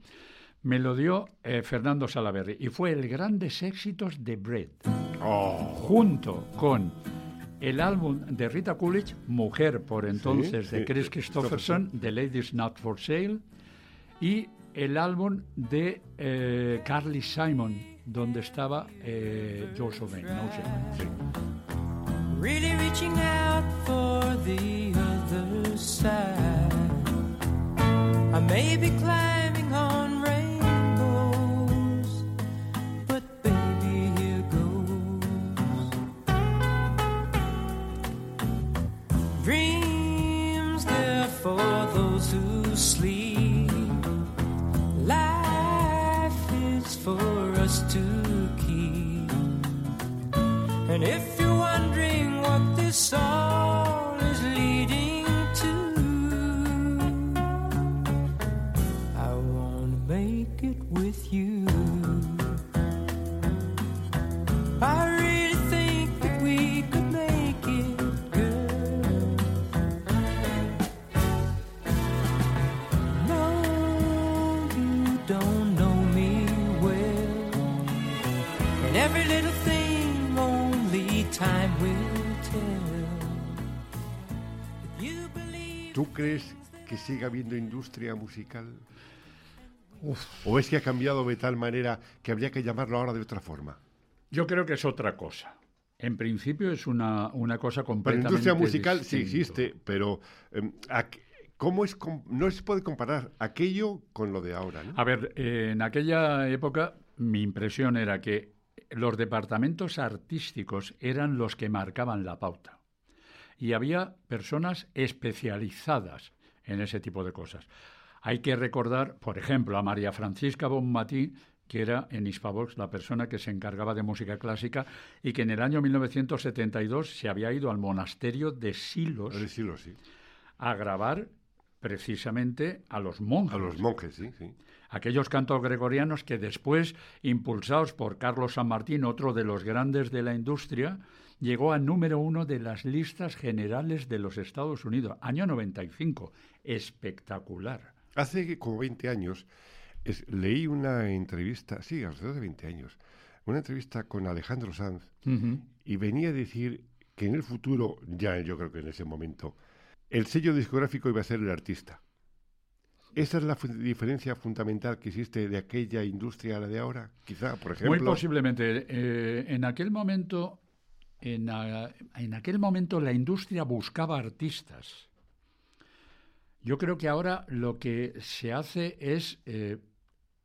Speaker 2: me lo dio eh, Fernando Salaverry y fue el Grandes Éxitos de Bread.
Speaker 1: ¡Oh!
Speaker 2: junto con el álbum de Rita Coolidge, Mujer por entonces, de Chris
Speaker 1: sí,
Speaker 2: Christopherson, The Ladies Not for Sale, y el álbum de eh, Carly Simon, donde estaba eh, George O'Bain, no sé. sí.
Speaker 5: really reaching out for the other side. I may be climbing on rainbows, but baby, here goes. Dreams there for those who sleep. Life is for us to keep. And if
Speaker 1: habiendo industria musical? ¿O es que ha cambiado de tal manera que habría que llamarlo ahora de otra forma?
Speaker 2: Yo creo que es otra cosa. En principio es una, una cosa completamente
Speaker 1: la industria musical sí existe, pero em, ¿cómo es com- no se puede comparar aquello con lo de ahora? ¿no?
Speaker 2: A ver, eh, en aquella época mi impresión era que los departamentos artísticos eran los que marcaban la pauta. Y había personas especializadas en ese tipo de cosas. Hay que recordar, por ejemplo, a María Francisca Bonmatí, que era en Hispavox la persona que se encargaba de música clásica y que en el año 1972 se había ido al monasterio de Silos
Speaker 1: A decirlo sí.
Speaker 2: a grabar precisamente a los monjes
Speaker 1: A los monjes, sí, sí.
Speaker 2: aquellos cantos gregorianos que después, impulsados por Carlos San Martín, otro de los grandes de la industria, llegó a número uno de las listas generales de los Estados Unidos, año 95. Espectacular.
Speaker 1: Hace como 20 años es- leí una entrevista, sí, alrededor de 20 años, una entrevista con Alejandro Sanz y venía a decir que en el futuro, ya yo creo que en ese momento, el sello discográfico iba a ser el artista. ¿Esa es la diferencia fundamental que existe de aquella industria a la de ahora? Quizá, por ejemplo.
Speaker 2: Muy posiblemente. eh, en aquel momento, en, a- en aquel momento la industria buscaba artistas. Yo creo que ahora lo que se hace es eh,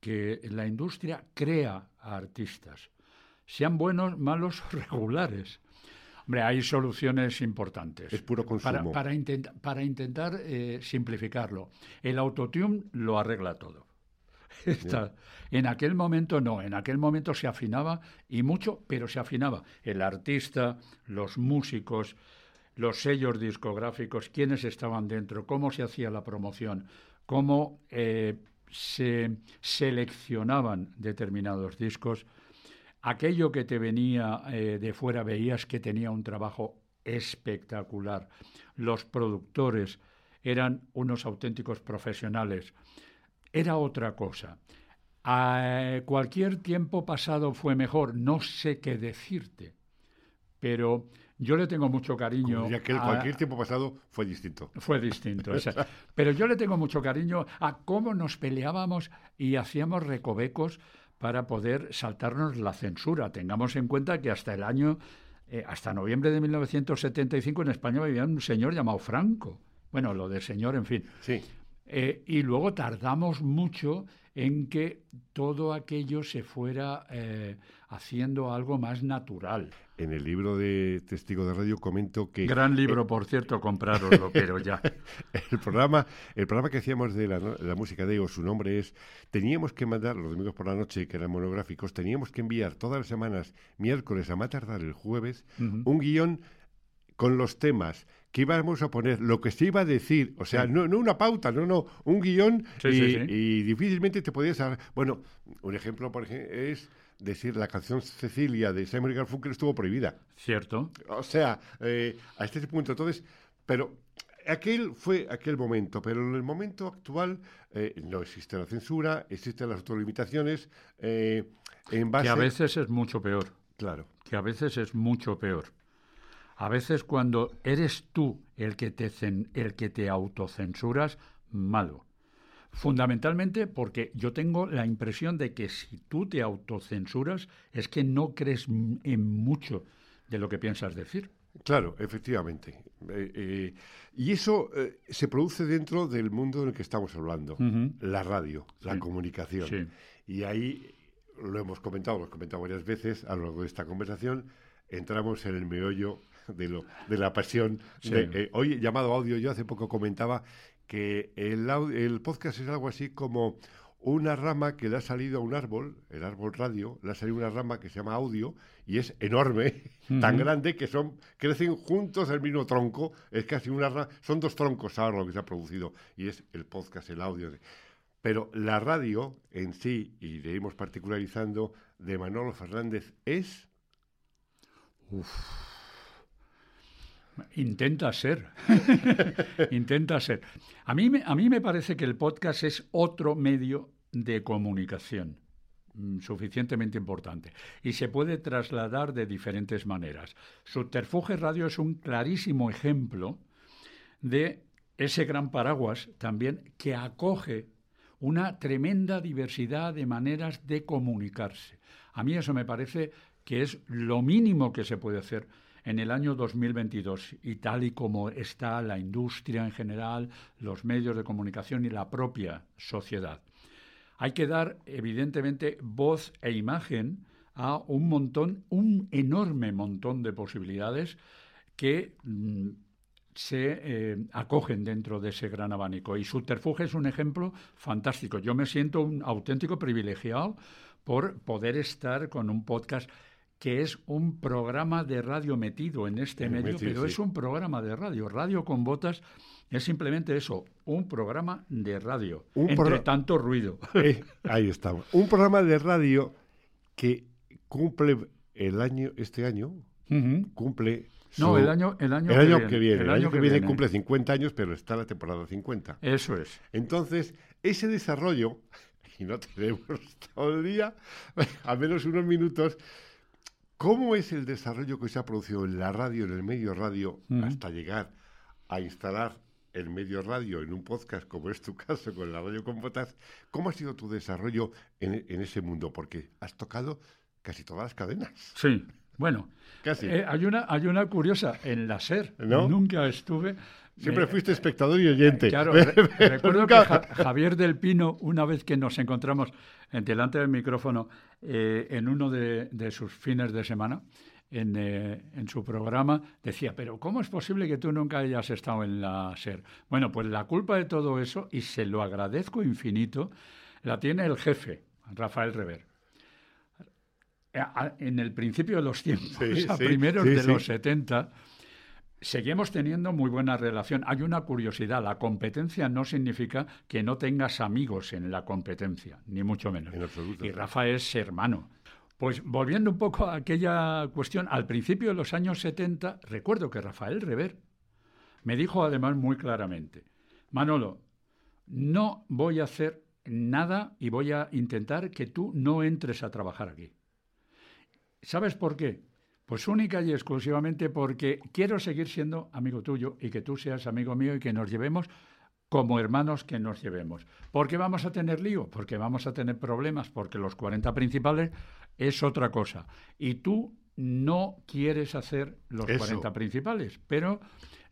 Speaker 2: que la industria crea a artistas, sean buenos, malos o regulares. Hombre, hay soluciones importantes.
Speaker 1: Es puro
Speaker 2: Para,
Speaker 1: consumo.
Speaker 2: para intentar eh, simplificarlo. El autotune lo arregla todo. En aquel momento no, en aquel momento se afinaba y mucho, pero se afinaba. El artista, los músicos, los sellos discográficos, quiénes estaban dentro, cómo se hacía la promoción, cómo eh, se seleccionaban determinados discos. Aquello que te venía eh, de fuera veías que tenía un trabajo espectacular. Los productores eran unos auténticos profesionales era otra cosa. A cualquier tiempo pasado fue mejor, no sé qué decirte, pero yo le tengo mucho cariño. A-
Speaker 1: cualquier tiempo pasado fue distinto.
Speaker 2: fue distinto. o sea, pero yo le tengo mucho cariño a cómo nos peleábamos y hacíamos recovecos para poder saltarnos la censura. Tengamos en cuenta que hasta el año, eh, hasta noviembre de 1975 en España vivía un señor llamado Franco. Bueno, lo de señor, en fin.
Speaker 1: Sí.
Speaker 2: Eh, y luego tardamos mucho en que todo aquello se fuera eh, haciendo algo más natural.
Speaker 1: En el libro de Testigo de Radio comento que
Speaker 2: Gran libro, por cierto, comprároslo, pero ya.
Speaker 1: el programa, el programa que hacíamos de la, la música de Ego, su nombre es, teníamos que mandar los domingos por la noche, que eran monográficos, teníamos que enviar todas las semanas, miércoles a más tardar el jueves, un guion con los temas que íbamos a poner, lo que se iba a decir, o sea, no, no una pauta, no, no, un guion
Speaker 2: Sí,
Speaker 1: y,
Speaker 2: sí, sí.
Speaker 1: y difícilmente te podías... Bueno, un ejemplo, por ejemplo, es decir, la canción Cecilia de Simon Garfunkel estuvo prohibida.
Speaker 2: ¿Cierto?
Speaker 1: O sea, eh, hasta ese punto. Entonces, pero aquel fue aquel momento, pero en el momento actual eh, no existe la censura, existen las autolimitaciones eh, en base...
Speaker 2: Que a veces es mucho peor.
Speaker 1: Claro,
Speaker 2: que a veces es mucho peor. A veces cuando eres tú el que te, el que te autocensuras, malo. Fundamentalmente porque yo tengo la impresión de que si tú te autocensuras es que no crees en mucho de lo que piensas decir.
Speaker 1: claro, efectivamente. Eh, eh, y eso eh, se produce dentro del mundo en el que estamos hablando, la radio, la comunicación.
Speaker 2: Sí.
Speaker 1: Y ahí lo hemos comentado, lo hemos comentado varias veces a lo largo de esta conversación, entramos en el meollo de, lo, de la pasión.
Speaker 2: Sí.
Speaker 1: de, eh, hoy llamado audio, yo hace poco comentaba que el, podcast es algo así como una rama que le ha salido a un árbol, el árbol radio, le ha salido una rama que se llama audio y es enorme, tan grande que son crecen juntos el mismo tronco, es casi una ra- son dos troncos ahora lo que se ha producido y es el podcast, el audio. Pero la radio en sí, y le iremos particularizando, de Manolo Fernández es
Speaker 2: Intenta ser. Intenta ser. A mí, me, a mí me parece que el podcast es otro medio de comunicación mm, suficientemente importante y se puede trasladar de diferentes maneras. Subterfuge Radio es un clarísimo ejemplo de ese gran paraguas también que acoge una tremenda diversidad de maneras de comunicarse. A mí eso me parece que es lo mínimo que se puede hacer en el año 2022 y tal y como está la industria en general, los medios de comunicación y la propia sociedad. Hay que dar, evidentemente, voz e imagen a un montón, un enorme montón de posibilidades que mm, se eh, acogen dentro de ese gran abanico. Y Subterfuge es un ejemplo fantástico. Yo me siento un auténtico privilegiado por poder estar con un podcast que es un programa de radio metido en este medio, pero es un programa de radio. Radio con botas es simplemente eso, un programa de radio, entre tanto ruido.
Speaker 1: Eh, ahí estamos. Un programa de radio que cumple el año, este año, cumple
Speaker 2: no, el año, el año,
Speaker 1: que, viene, El, año, que, viene, cumple 50 años, pero está la temporada 50.
Speaker 2: Eso es.
Speaker 1: Entonces, ese desarrollo, y no tenemos todo el día, a menos unos minutos, ¿cómo es el desarrollo que se ha producido en la radio, en el medio radio, hasta llegar a instalar el medio radio en un podcast, como es tu caso con la radio con botas? ¿Cómo ha sido tu desarrollo en, en ese mundo? Porque has tocado casi todas las cadenas.
Speaker 2: Sí. Bueno, eh, hay, una, hay una curiosa, en la SER, nunca estuve...
Speaker 1: Siempre fuiste espectador y oyente.
Speaker 2: Claro, recuerdo que Javier del Pino, una vez que nos encontramos delante del micrófono eh, en uno de, sus fines de semana, en, eh, en, su programa, decía, pero ¿cómo es posible que tú nunca hayas estado en la SER? Bueno, pues la culpa de todo eso, y se lo agradezco infinito, la tiene el jefe, Rafael Rever en el principio de los tiempos, a primeros de los 70, seguimos teniendo muy buena relación. Hay una curiosidad, la competencia no significa que no tengas amigos en la competencia, ni mucho menos. Y Rafa es hermano. Pues volviendo un poco a aquella cuestión, al principio de los años 70, recuerdo que Rafael Rever me dijo además muy claramente, Manolo, no voy a hacer nada y voy a intentar que tú no entres a trabajar aquí. ¿Sabes por qué? Pues única y exclusivamente porque quiero seguir siendo amigo tuyo y que tú seas amigo mío y que nos llevemos como hermanos que nos llevemos. ¿Por qué vamos a tener lío? Porque vamos a tener problemas, porque los 40 principales es otra cosa. Y tú no quieres hacer los 40 principales, pero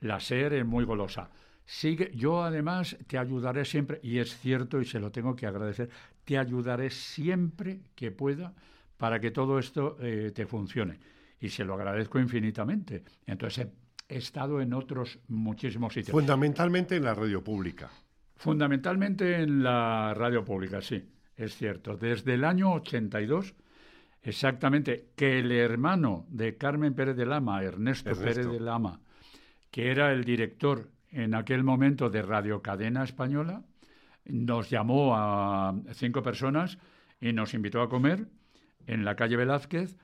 Speaker 2: la SER es muy golosa. Sigue, yo además te ayudaré siempre, y es cierto y se lo tengo que agradecer, te ayudaré siempre que pueda para que todo esto eh, te funcione. Y se lo agradezco infinitamente. Entonces he, estado en otros muchísimos sitios.
Speaker 1: Fundamentalmente en la radio pública.
Speaker 2: Fundamentalmente en la radio pública, sí, es cierto. Desde el año 82, exactamente, que el hermano de Carmen Pérez de Lama, Ernesto, Pérez de Lama, que era el director en aquel momento de Radio Cadena Española, nos llamó a cinco personas y nos invitó a comer en la calle Velázquez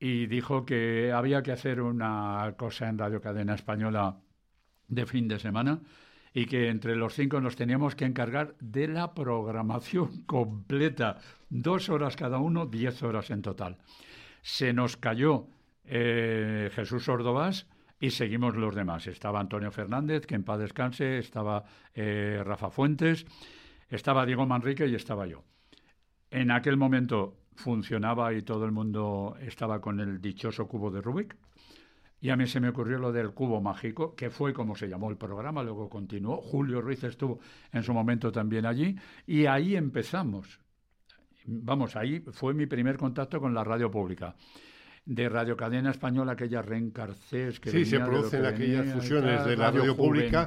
Speaker 2: y dijo que había que hacer una cosa en Radio Cadena Española de fin de semana y que entre los cinco nos teníamos que encargar de la programación completa, dos horas cada uno, diez horas en total. Se nos cayó eh, Jesús Ordovás y seguimos los demás. Estaba Antonio Fernández, que en paz descanse, estaba eh, Rafa Fuentes, estaba Diego Manrique y estaba yo. En aquel momento funcionaba y todo el mundo estaba con el dichoso cubo de Rubik. Y a mí se me ocurrió lo del cubo mágico, que fue como se llamó el programa, luego continuó. Julio Ruiz estuvo en su momento también allí y ahí empezamos. Vamos, ahí fue mi primer contacto con la radio pública de Radio Cadena Española, aquella reencarcés que
Speaker 1: Sí, se producen aquellas fusiones de la radio, pública,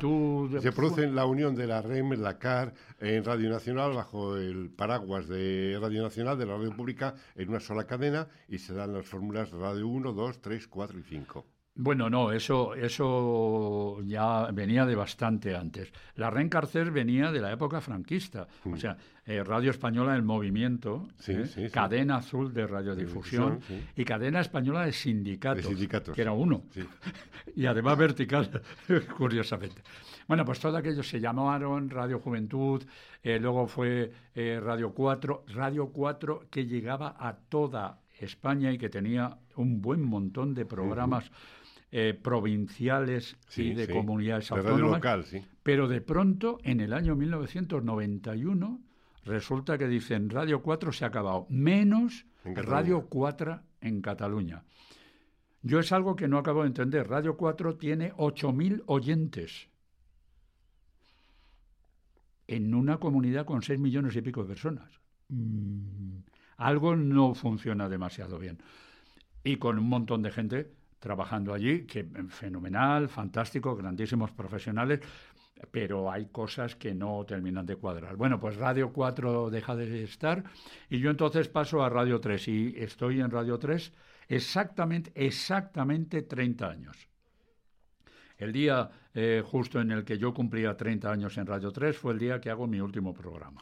Speaker 1: se produce la unión de la REM, la CAR, en Radio Nacional, bajo el paraguas de Radio Nacional, de la radio pública, en una sola cadena, y se dan las fórmulas Radio 1, 2, 3, 4 y 5.
Speaker 2: Bueno, no, eso, eso ya venía de bastante antes. La reencarcer venía de la época franquista, o mm. sea, eh, Radio Española en Movimiento, ¿eh? Cadena Azul de Radiodifusión y Cadena Española de Sindicatos, que era uno, y además vertical, curiosamente. Bueno, pues todo aquello se llamaron Radio Juventud, eh, luego fue Radio 4, Radio 4 que llegaba a toda España y que tenía un buen montón de programas. Eh, provinciales
Speaker 1: Sí,
Speaker 2: y de
Speaker 1: sí,
Speaker 2: comunidades autónomas.
Speaker 1: local, sí.
Speaker 2: Pero de pronto, en el año 1991, resulta que dicen Radio 4 se ha acabado, menos. Radio 4 en Cataluña. Yo es algo que no acabo de entender. Radio 4 tiene 8.000 oyentes en una comunidad con 6 millones y pico de personas. Mm, algo no funciona demasiado bien. Y con un montón de gente trabajando allí, que fenomenal, fantástico, grandísimos profesionales, pero hay cosas que no terminan de cuadrar. Bueno, pues Radio 4 deja de estar y yo entonces paso a Radio 3 y estoy en Radio 3 exactamente, exactamente 30 años. El día eh, justo en el que yo cumplía 30 años en Radio 3 fue el día que hago mi último programa.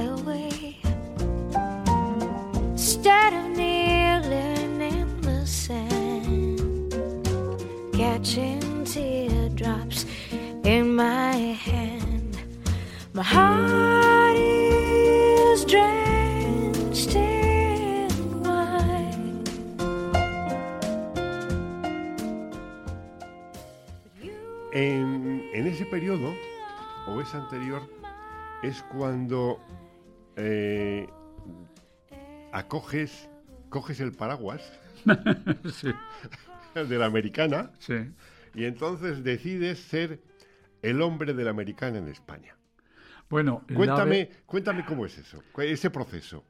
Speaker 6: in my hand. My heart is drenched in wine.
Speaker 1: En, en ese periodo, o es anterior, es cuando eh, acoges, coges el paraguas
Speaker 2: sí,
Speaker 1: de la americana
Speaker 2: sí.
Speaker 1: y entonces decides ser el hombre de la americana en España.
Speaker 2: Bueno,
Speaker 1: Cuéntame,
Speaker 2: ve-
Speaker 1: cuéntame cómo es eso, ese proceso.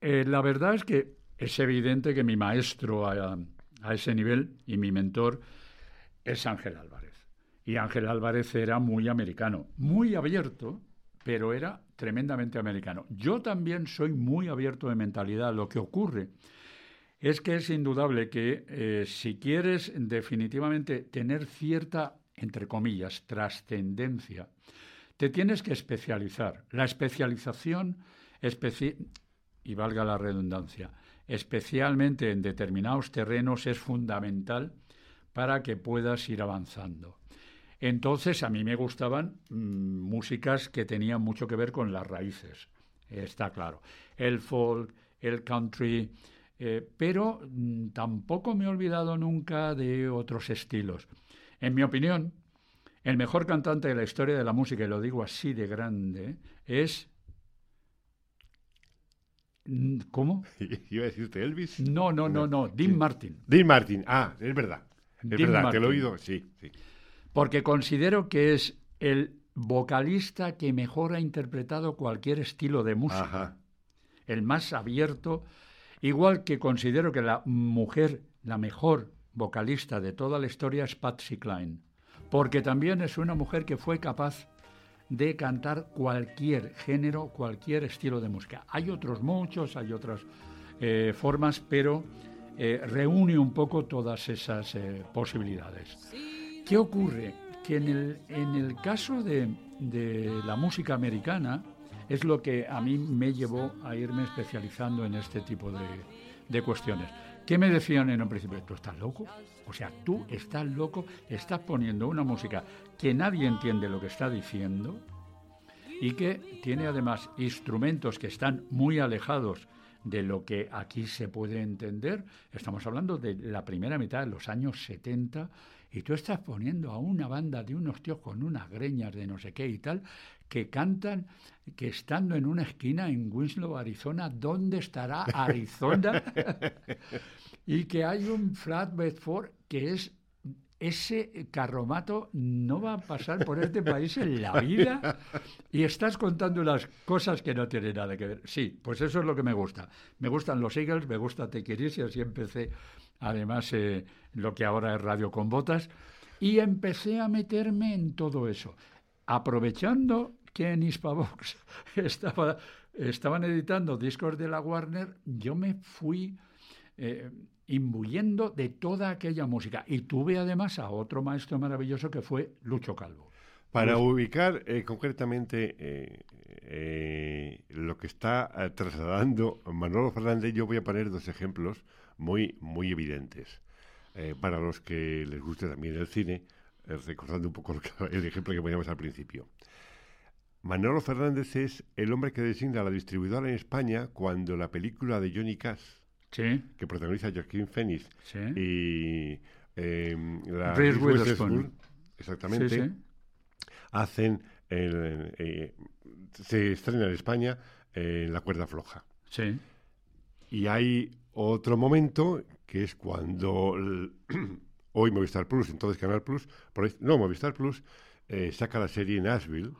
Speaker 2: Eh, la verdad es que es evidente que mi maestro a, a ese nivel y mi mentor es Ángel Álvarez. Y Ángel Álvarez era muy americano, muy abierto, pero era tremendamente americano. Yo también soy muy abierto de mentalidad. Lo que ocurre es que es indudable que eh, si quieres definitivamente tener cierta, entre comillas, trascendencia, te tienes que especializar. La especialización, especi- y valga la redundancia, especialmente en determinados terrenos es fundamental para que puedas ir avanzando. Entonces a mí me gustaban mm, músicas que tenían mucho que ver con las raíces, está claro. El folk, el country, eh, pero mm, tampoco me he olvidado nunca de otros estilos. En mi opinión, el mejor cantante de la historia de la música, y lo digo así de grande, es... ¿Cómo?
Speaker 1: Iba a decirte Elvis.
Speaker 2: No, no, no, no, Dean
Speaker 1: Sí.
Speaker 2: Martin.
Speaker 1: Dean Martin. Ah, es verdad. Es
Speaker 2: Dean
Speaker 1: verdad, te lo he oído. Sí, sí.
Speaker 2: Porque considero que es el vocalista que mejor ha interpretado cualquier estilo de música.
Speaker 1: Ajá.
Speaker 2: el más abierto, igual que considero que la mujer, la mejor vocalista de toda la historia es Patsy Cline, porque también es una mujer que fue capaz de cantar cualquier género, cualquier estilo de música. Hay otros muchos, hay otras eh, formas, pero eh, reúne un poco todas esas eh, posibilidades. ¿Qué ocurre? Que en el, en el caso de, de la música americana es lo que a mí me llevó a irme especializando en este tipo de, de cuestiones. ¿Qué me decían en un principio? ¿Tú estás loco? O sea, tú estás loco, estás poniendo una música que nadie entiende lo que está diciendo y que tiene además instrumentos que están muy alejados de lo que aquí se puede entender. Estamos hablando de la primera mitad de los años 70 y tú estás poniendo a una banda de unos tíos con unas greñas de no sé qué y tal que cantan que estando en una esquina en Winslow, Arizona, ¿dónde estará Arizona? y que hay un flatbed Ford que es ese carromato no va a pasar por este país en la vida y estás contando unas cosas que no tienen nada que ver. Sí, pues eso es lo que me gusta. Me gustan los Eagles, me gusta Te y así empecé, además, eh, lo que ahora es Radio con Botas, y empecé a meterme en todo eso, aprovechando que en Hispavox estaba, estaban editando discos de la Warner, yo me fui... Eh, imbuyendo de toda aquella música. Y tuve además a otro maestro maravilloso que fue Lucho Calvo.
Speaker 1: Para ubicar eh, concretamente eh, eh, lo que está trasladando Manolo Fernández, yo voy a poner dos ejemplos muy, muy evidentes. para los que les guste también el cine, recordando un poco el ejemplo que poníamos al principio. Manolo Fernández es el hombre que designa la distribuidora en España cuando la película de Johnny Cash que protagoniza Joaquín Phoenix y eh, la
Speaker 2: Reese Witherspoon.
Speaker 1: exactamente, hacen eh, se estrena en España en La cuerda floja.
Speaker 2: Sí.
Speaker 1: Y hay otro momento que es cuando hoy Movistar Plus, entonces Canal Plus, no Movistar Plus, eh, saca la serie Nashville,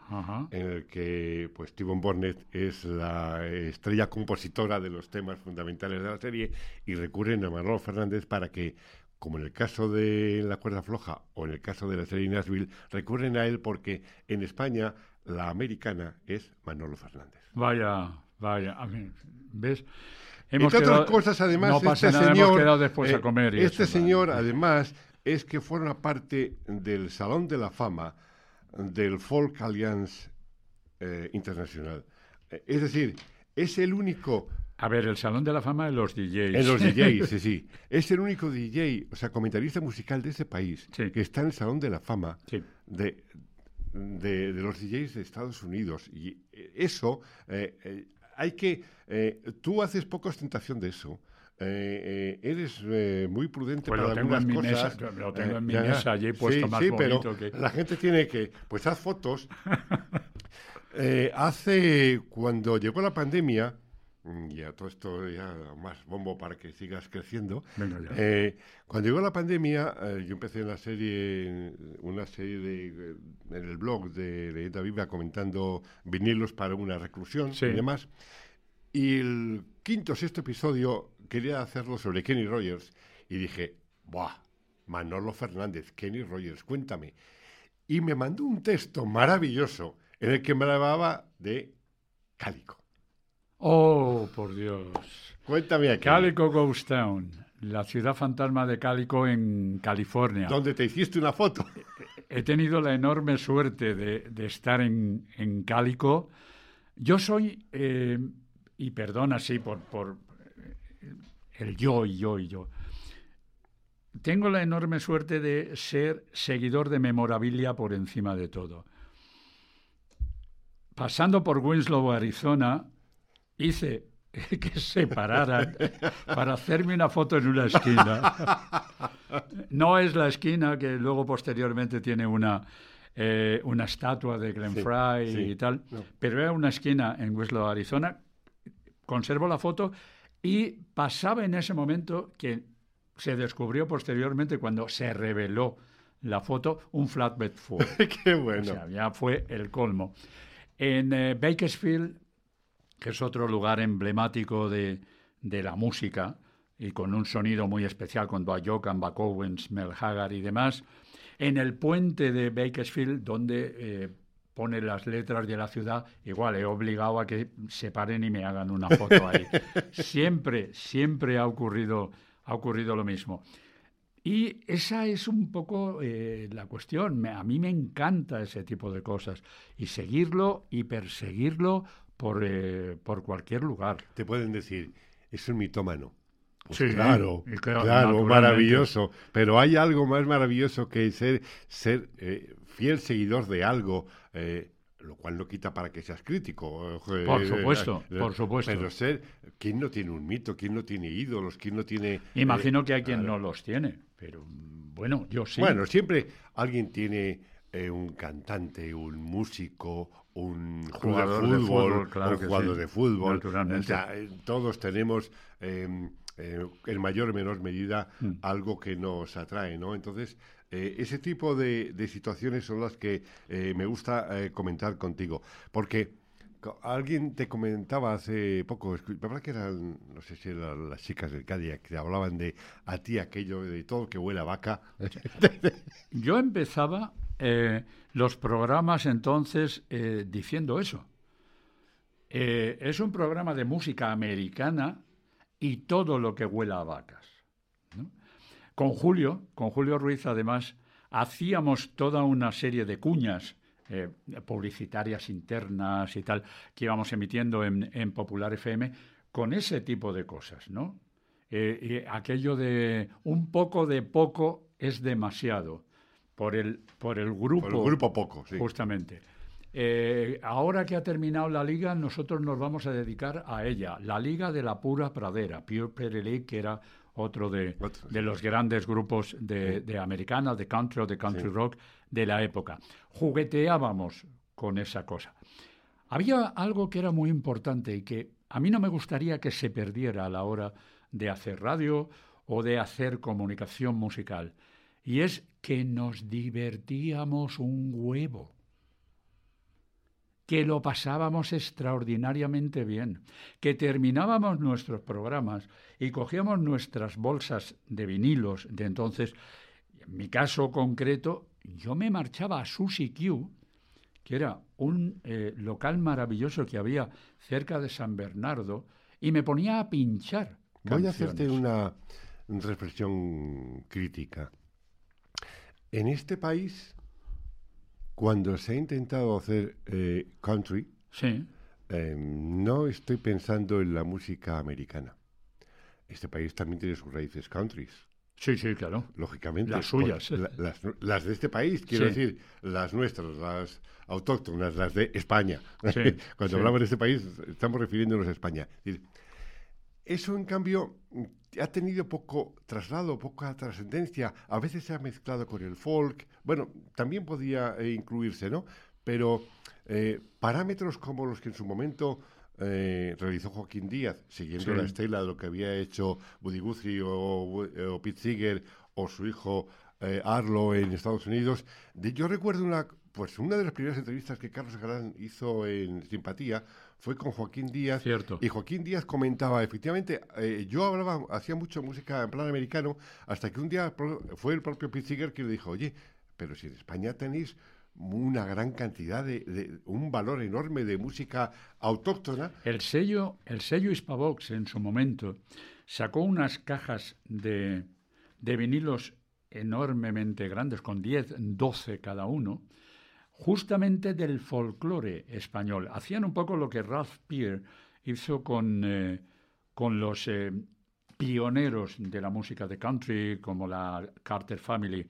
Speaker 1: en el que pues Stephen Burnett es la estrella compositora de los temas fundamentales de la serie y recurren a Manolo Fernández para que, como en el caso de La cuerda floja o en el caso de la serie Nashville, recurren a él porque en España la americana es Manolo Fernández.
Speaker 2: Vaya, vaya, a mí, ¿ves?
Speaker 1: Hemos Entre otras cosas, además, este señor,
Speaker 2: después a eh, comer
Speaker 1: este señor, además, es que forma parte del Salón de la Fama del Folk Alliance eh, Internacional. Eh, es decir, es el único...
Speaker 2: A ver, el Salón de la Fama de los DJs.
Speaker 1: En los DJs, sí, sí. Es el único DJ, o sea, comentarista musical de ese país que está en el Salón de la Fama de, de, los DJs de Estados Unidos. Y eh, eso, hay que... tú haces poca ostentación de eso. Eh, eh, eres eh, muy prudente
Speaker 2: pues
Speaker 1: para algunas cosas.
Speaker 2: Mesa, lo tengo en mi mesa allí puesto más sí,
Speaker 1: pero
Speaker 2: que...
Speaker 1: la gente tiene que, pues haz fotos. hace, cuando llegó la pandemia, mm, ya todo esto ya más bombo para que sigas creciendo. cuando llegó la pandemia, yo empecé en la serie, una serie de, en el blog de Leyenda comentando vinilos para una reclusión y demás. Y el quinto o sexto episodio quería hacerlo sobre Kenny Rogers y dije, ¡buah! Manolo Fernández, Kenny Rogers, cuéntame. Y me mandó un texto maravilloso en el que me hablaba de Cálico.
Speaker 2: Oh, por Dios.
Speaker 1: Cuéntame aquí.
Speaker 2: Cálico Ghost Town, la ciudad fantasma de Cálico en California.
Speaker 1: Donde te hiciste una foto.
Speaker 2: He tenido la enorme suerte de, estar en, en, Cálico. Yo soy, eh, y perdona, sí, por, por, el yo y yo y yo. Tengo la enorme suerte de ser seguidor de memorabilia por encima de todo. Pasando por Winslow, Arizona, hice que se pararan para hacerme una foto en una esquina. No es la esquina que luego posteriormente tiene una, eh, una estatua de Glenn Fry y tal, pero era una esquina en Winslow, Arizona. Conservo la foto y pasaba en ese momento que se descubrió posteriormente cuando se reveló la foto, un flatbed Ford.
Speaker 1: ¡Qué bueno! O
Speaker 2: sea, ya fue el colmo. En eh, Bakersfield, que es otro lugar emblemático de, de, la música y con un sonido muy especial con Dwight Yoakam, Buck Owens, Mel Haggard y demás, en el puente de Bakersfield, donde eh, pone las letras de la ciudad, igual he obligado a que se paren y me hagan una foto ahí. siempre, siempre ha ocurrido, ha ocurrido lo mismo. Y esa es un poco eh, la cuestión. a mí me encanta ese tipo de cosas. Y seguirlo y perseguirlo por, eh, por cualquier lugar.
Speaker 1: Te pueden decir, es un mitómano.
Speaker 2: Pues sí,
Speaker 1: claro, claro, maravilloso. Pero hay algo más maravilloso que ser, ser eh, fiel seguidor de algo, eh, lo cual no quita para que seas crítico.
Speaker 2: Eh, por supuesto, por supuesto.
Speaker 1: Pero ser, ¿quién no tiene un mito? ¿Quién no tiene ídolos? ¿Quién no tiene...?
Speaker 2: Imagino que hay quien no los tiene, pero bueno, yo sí.
Speaker 1: Bueno, siempre alguien tiene un cantante, un músico, un jugador de fútbol, un jugador de fútbol.
Speaker 2: Naturalmente.
Speaker 1: todos tenemos... Em, eh, en mayor o menor medida
Speaker 2: Mm.
Speaker 1: algo que nos atrae, ¿no? Entonces, eh, ese tipo de, situaciones son las que eh, me gusta eh, comentar contigo, porque alguien te comentaba hace poco, me parece que eran, no sé si eran las chicas del Cadillac, que hablaban de a ti aquello de todo que huele a vaca.
Speaker 2: Yo empezaba eh, los programas entonces diciendo eso. Es un programa de música americana y todo lo que huela a vacas. Con Julio, con Julio Ruiz, además, hacíamos toda una serie de cuñas eh, publicitarias internas y tal que íbamos emitiendo en, en Popular FM con ese tipo de cosas, ¿no? Eh, y aquello de un poco de poco es demasiado por el, por el grupo.
Speaker 1: Por el grupo poco, sí.
Speaker 2: Justamente. Eh, ahora que ha terminado la liga, nosotros nos vamos a dedicar a ella, la liga de la pura pradera, Pure Prairie League, que era otro de, los grandes grupos de, de americana, de country o de country rock de la época. Jugueteábamos con esa cosa. Había algo que era muy importante y que a mí no me gustaría que se perdiera a la hora de hacer radio o de hacer comunicación musical, y es que nos divertíamos un huevo que lo pasábamos extraordinariamente bien, que terminábamos nuestros programas y cogíamos nuestras bolsas de vinilos de entonces. En mi caso concreto, yo me marchaba a Sushi Q, que era un eh, local maravilloso que había cerca de San Bernardo, y me ponía a pinchar.
Speaker 1: Voy a hacerte una reflexión crítica. En este país, cuando se ha intentado hacer eh, country,
Speaker 2: Sí,
Speaker 1: eh, no estoy pensando en la música americana. Este país también tiene sus raíces countries,
Speaker 2: sí, sí, claro.
Speaker 1: lógicamente.
Speaker 2: Las suyas.
Speaker 1: La- las, las de este país, quiero
Speaker 2: Sí.
Speaker 1: decir, las nuestras, las autóctonas, las de España.
Speaker 2: Sí,
Speaker 1: Cuando
Speaker 2: sí.
Speaker 1: hablamos de este país, estamos refiriéndonos a España. Es decir, eso, en cambio, ha tenido poco traslado, poca trascendencia. A veces se ha mezclado con el folk. Bueno, también podía eh, incluirse, ¿no? Pero eh, parámetros como los que en su momento eh, realizó Joaquín Díaz, siguiendo
Speaker 2: Sí.
Speaker 1: la estela de lo que había hecho Buddy Guthrie o, o Pete Seeger o su hijo eh, Arlo en Estados Unidos. De- yo recuerdo una, pues una de las primeras entrevistas que Carlos Galán hizo en Simpatía fue con Joaquín Díaz.
Speaker 2: Cierto.
Speaker 1: Y Joaquín Díaz comentaba, efectivamente, eh, yo hablaba, hacía mucho música en plan americano, hasta que un día fue el propio Pete Seeger que le dijo, oye, pero si en España tenéis una gran cantidad de, de- un valor enorme de música autóctona,
Speaker 2: El sello, el sello Hispavox en su momento sacó unas cajas de, de vinilos enormemente grandes, con 10, 12 cada uno, justamente del folclore español. Hacían un poco lo que Ralph Peer hizo con, eh, con los eh, pioneros de la música de country, como la Carter Family,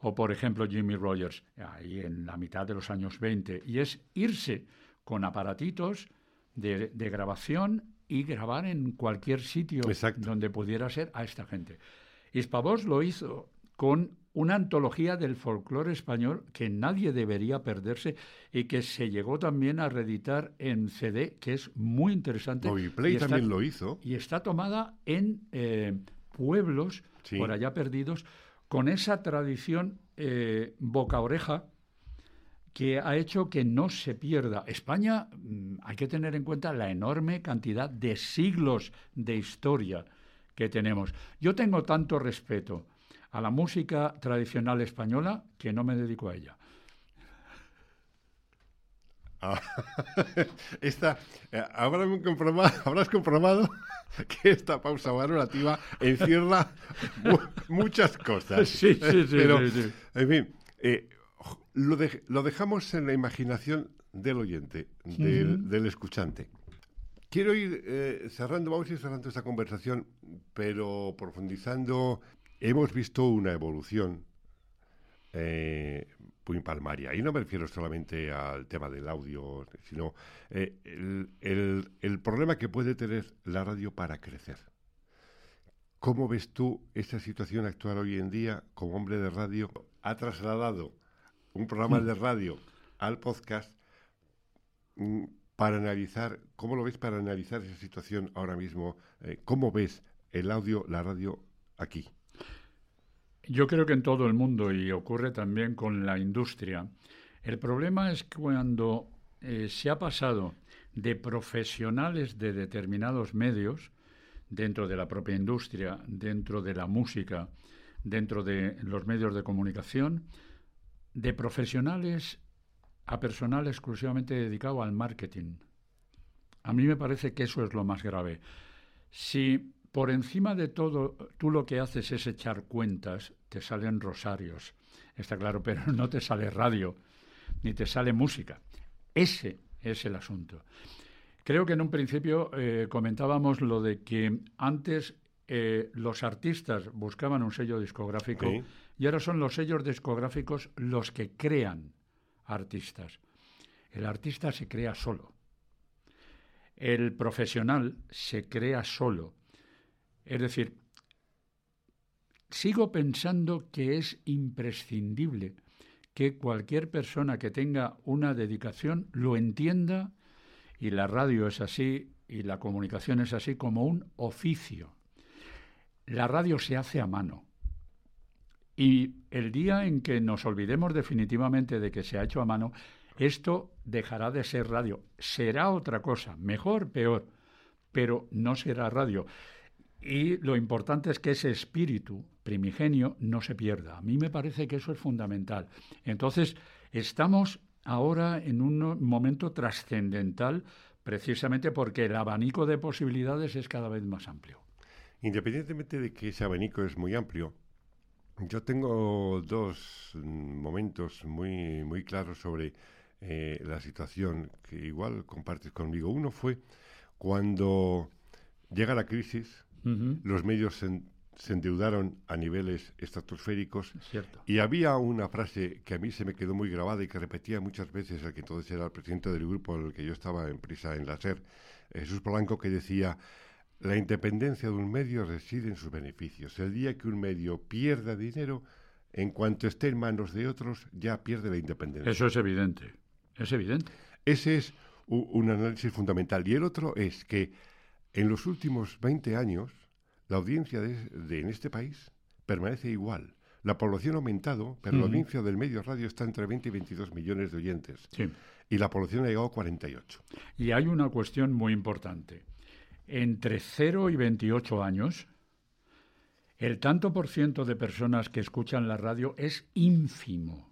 Speaker 2: o por ejemplo Jimmy Rogers, ahí en la mitad de los años 20, y es irse con aparatitos de, de grabación y grabar en cualquier sitio
Speaker 1: Exacto.
Speaker 2: donde pudiera ser a esta gente. Hispavox lo hizo con una antología del folclore español que nadie debería perderse y que se llegó también a reeditar en CD, que es muy interesante.
Speaker 1: Moviplay
Speaker 2: y está-
Speaker 1: también lo hizo.
Speaker 2: y está tomada en eh, pueblos
Speaker 1: Sí.
Speaker 2: por allá perdidos con esa tradición eh, boca-oreja que ha hecho que no se pierda. España, mm, hay que tener en cuenta la enorme cantidad de siglos de historia que tenemos. Yo tengo tanto respeto a la música tradicional española que no me dedico a ella.
Speaker 1: Ah, esta, eh, habrás comprobado, habrás comprobado que esta pausa valorativa encierra mu- muchas cosas.
Speaker 2: Sí, sí, sí,
Speaker 1: Pero,
Speaker 2: sí, sí.
Speaker 1: en fin, eh, lo, dej- lo dejamos en la imaginación del oyente, del, del escuchante. Quiero ir eh, cerrando, vamos a ir cerrando esta conversación, pero profundizando. Hemos visto una evolución eh, muy palmaria. Y no me refiero solamente al tema del audio, sino eh, el, el- el problema que puede tener la radio para crecer. ¿Cómo ves tú esta situación actual hoy en día como hombre de radio? Ha trasladado un programa de radio al podcast mm, para analizar, ¿cómo lo ves para analizar esa situación ahora mismo? Eh, ¿Cómo ves el audio, la radio aquí?
Speaker 2: Yo creo que en todo el mundo y ocurre también con la industria. El problema es cuando eh, se ha pasado de profesionales de determinados medios, dentro de la propia industria, dentro de la música, dentro de los medios de comunicación, de profesionales a personal exclusivamente dedicado al marketing. A mí me parece que eso es lo más grave. Si por encima de todo tú lo que haces es echar cuentas, te salen rosarios, está claro, pero no te sale radio, ni te sale música. Ese es el asunto. Creo que en un principio eh, comentábamos lo de que antes eh, los artistas buscaban un sello discográfico y ahora son los sellos discográficos los que crean artistas. El artista se crea solo. El profesional se crea solo. Es decir, sigo pensando que es imprescindible que cualquier persona que tenga una dedicación lo entienda y la radio es así y la comunicación es así como un oficio. La radio se hace a mano. Y el día en que nos olvidemos definitivamente de que se ha hecho a mano, esto dejará de ser radio. Será otra cosa, mejor, peor, pero no será radio. Y lo importante es que ese espíritu primigenio no se pierda. A mí me parece que eso es fundamental. Entonces, estamos ahora en un momento trascendental precisamente porque el abanico de posibilidades es cada vez más amplio.
Speaker 1: Independientemente de que ese abanico es muy amplio, yo tengo dos momentos muy, muy claros sobre eh, la situación que igual compartes conmigo. Uno fue cuando llega la crisis, los medios se, se, endeudaron a niveles estratosféricos
Speaker 2: Cierto.
Speaker 1: y había una frase que a mí se me quedó muy grabada y que repetía muchas veces el que entonces era el presidente del grupo en el que yo estaba en prisa en la SER, Jesús Polanco, que decía la independencia de un medio reside en sus beneficios. El día que un medio pierda dinero, en cuanto esté en manos de otros, ya pierde la independencia.
Speaker 2: Eso es evidente, es evidente.
Speaker 1: Ese es un, un análisis fundamental. Y el otro es que en los últimos 20 años, la audiencia de, de- en este país permanece igual. La población ha aumentado, pero la audiencia del medio radio está entre 20 y 22 millones de oyentes.
Speaker 2: Sí.
Speaker 1: Y la población ha llegado a 48.
Speaker 2: Y hay una cuestión muy importante. Entre 0 y 28 años, el tanto por ciento de personas que escuchan la radio es ínfimo.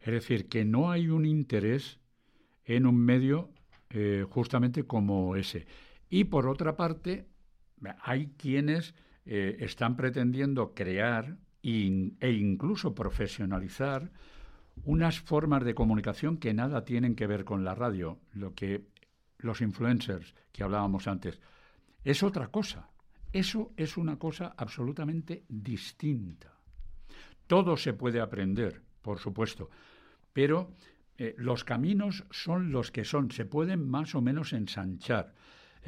Speaker 2: Es decir, que no hay un interés en un medio eh, justamente como ese. Y por otra parte, hay quienes eh, están pretendiendo crear e incluso profesionalizar unas formas de comunicación que nada tienen que ver con la radio, lo que los influencers que hablábamos antes, es otra cosa. Eso es una cosa absolutamente distinta. Todo se puede aprender, por supuesto, pero eh, los caminos son los que son, se pueden más o menos ensanchar,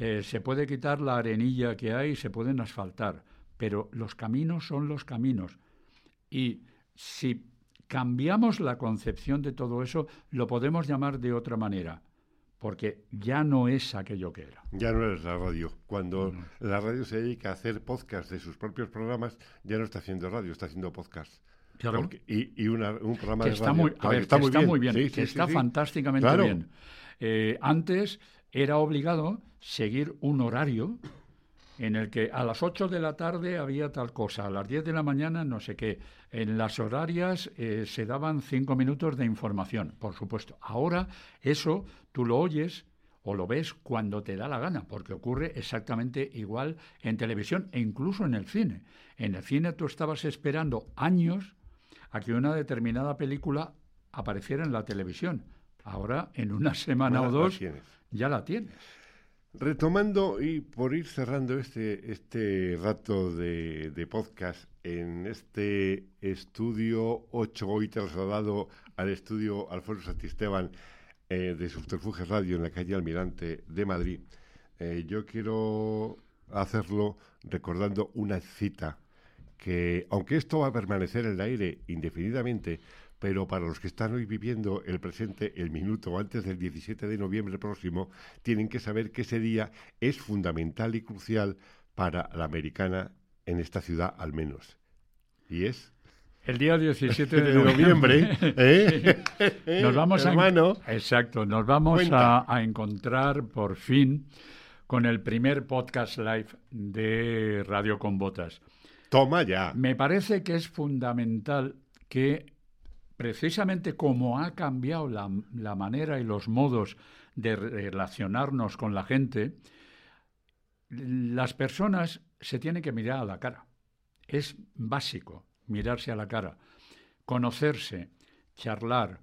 Speaker 2: eh, se puede quitar la arenilla que hay, se pueden asfaltar, pero los caminos son los caminos. Y si cambiamos la concepción de todo eso, lo podemos llamar de otra manera, porque ya no es aquello que era.
Speaker 1: Ya no es la radio. Cuando la radio se dedica a hacer podcast de sus propios programas, ya no está haciendo radio, está haciendo podcast.
Speaker 2: Claro.
Speaker 1: Porque- y y una- un programa
Speaker 2: que
Speaker 1: de
Speaker 2: está
Speaker 1: radio.
Speaker 2: muy, a ver,
Speaker 1: está
Speaker 2: que
Speaker 1: muy
Speaker 2: está
Speaker 1: bien.
Speaker 2: muy bien,
Speaker 1: Sí,
Speaker 2: que
Speaker 1: sí,
Speaker 2: está
Speaker 1: sí.
Speaker 2: fantásticamente
Speaker 1: Claro.
Speaker 2: bien. Eh, antes era obligado seguir un horario en el que a las 8 de la tarde había tal cosa, a las 10 de la mañana no sé qué. En las horarias eh, se daban cinco minutos de información, por supuesto. Ahora eso tú lo oyes o lo ves cuando te da la gana, porque ocurre exactamente igual en televisión e incluso en el cine. En el cine tú estabas esperando años a que una determinada película apareciera en la televisión. Ahora, en una semana o dos. Ya la tienes.
Speaker 1: Retomando y por ir cerrando este, este rato de, podcast en este estudio 8, hoy trasladado al estudio Alfonso Santisteban eh, de Subterfuge Radio en la calle Almirante de Madrid, eh, yo quiero hacerlo recordando una cita que, aunque esto va a permanecer en el aire indefinidamente, pero para los que están hoy viviendo el presente, el minuto antes del 17 de noviembre próximo, tienen que saber que ese día es fundamental y crucial para la americana en esta ciudad al menos. Y es
Speaker 2: El día 17 de
Speaker 1: de noviembre. ¿eh?
Speaker 2: Nos vamos
Speaker 1: Hermano.
Speaker 2: a exacto, nos vamos a, a encontrar por fin con el primer podcast live de Radio con Botas.
Speaker 1: Toma ya.
Speaker 2: Me parece que es fundamental que precisamente como ha cambiado la, la manera y los modos de relacionarnos con la gente, las personas se tienen que mirar a la cara. Es básico mirarse a la cara, conocerse, charlar,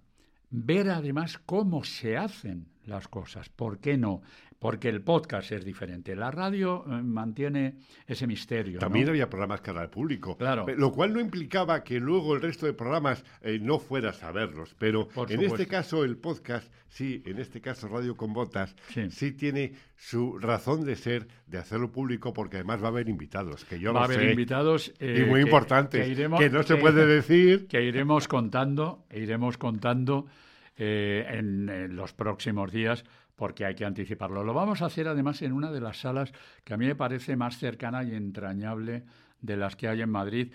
Speaker 2: ver además cómo se hacen las cosas. ¿Por qué no? Porque el podcast es diferente. La radio eh, mantiene ese misterio. ¿no?
Speaker 1: También había programas cara al público.
Speaker 2: Claro.
Speaker 1: Lo cual no implicaba que luego el resto de programas eh, no fueras a verlos. Pero
Speaker 2: Por
Speaker 1: en
Speaker 2: supuesto.
Speaker 1: este caso el podcast, sí, en este caso Radio con Botas,
Speaker 2: Sí.
Speaker 1: sí. tiene su razón de ser de hacerlo público porque además va a haber invitados, que yo
Speaker 2: Va a haber
Speaker 1: sé.
Speaker 2: invitados eh,
Speaker 1: y muy
Speaker 2: que-
Speaker 1: importantes,
Speaker 2: que, iremos-
Speaker 1: que no se
Speaker 2: que-
Speaker 1: puede decir.
Speaker 2: que iremos contando, iremos contando eh, en, en los próximos días, porque hay que anticiparlo. Lo vamos a hacer además en una de las salas que a mí me parece más cercana y entrañable de las que hay en Madrid,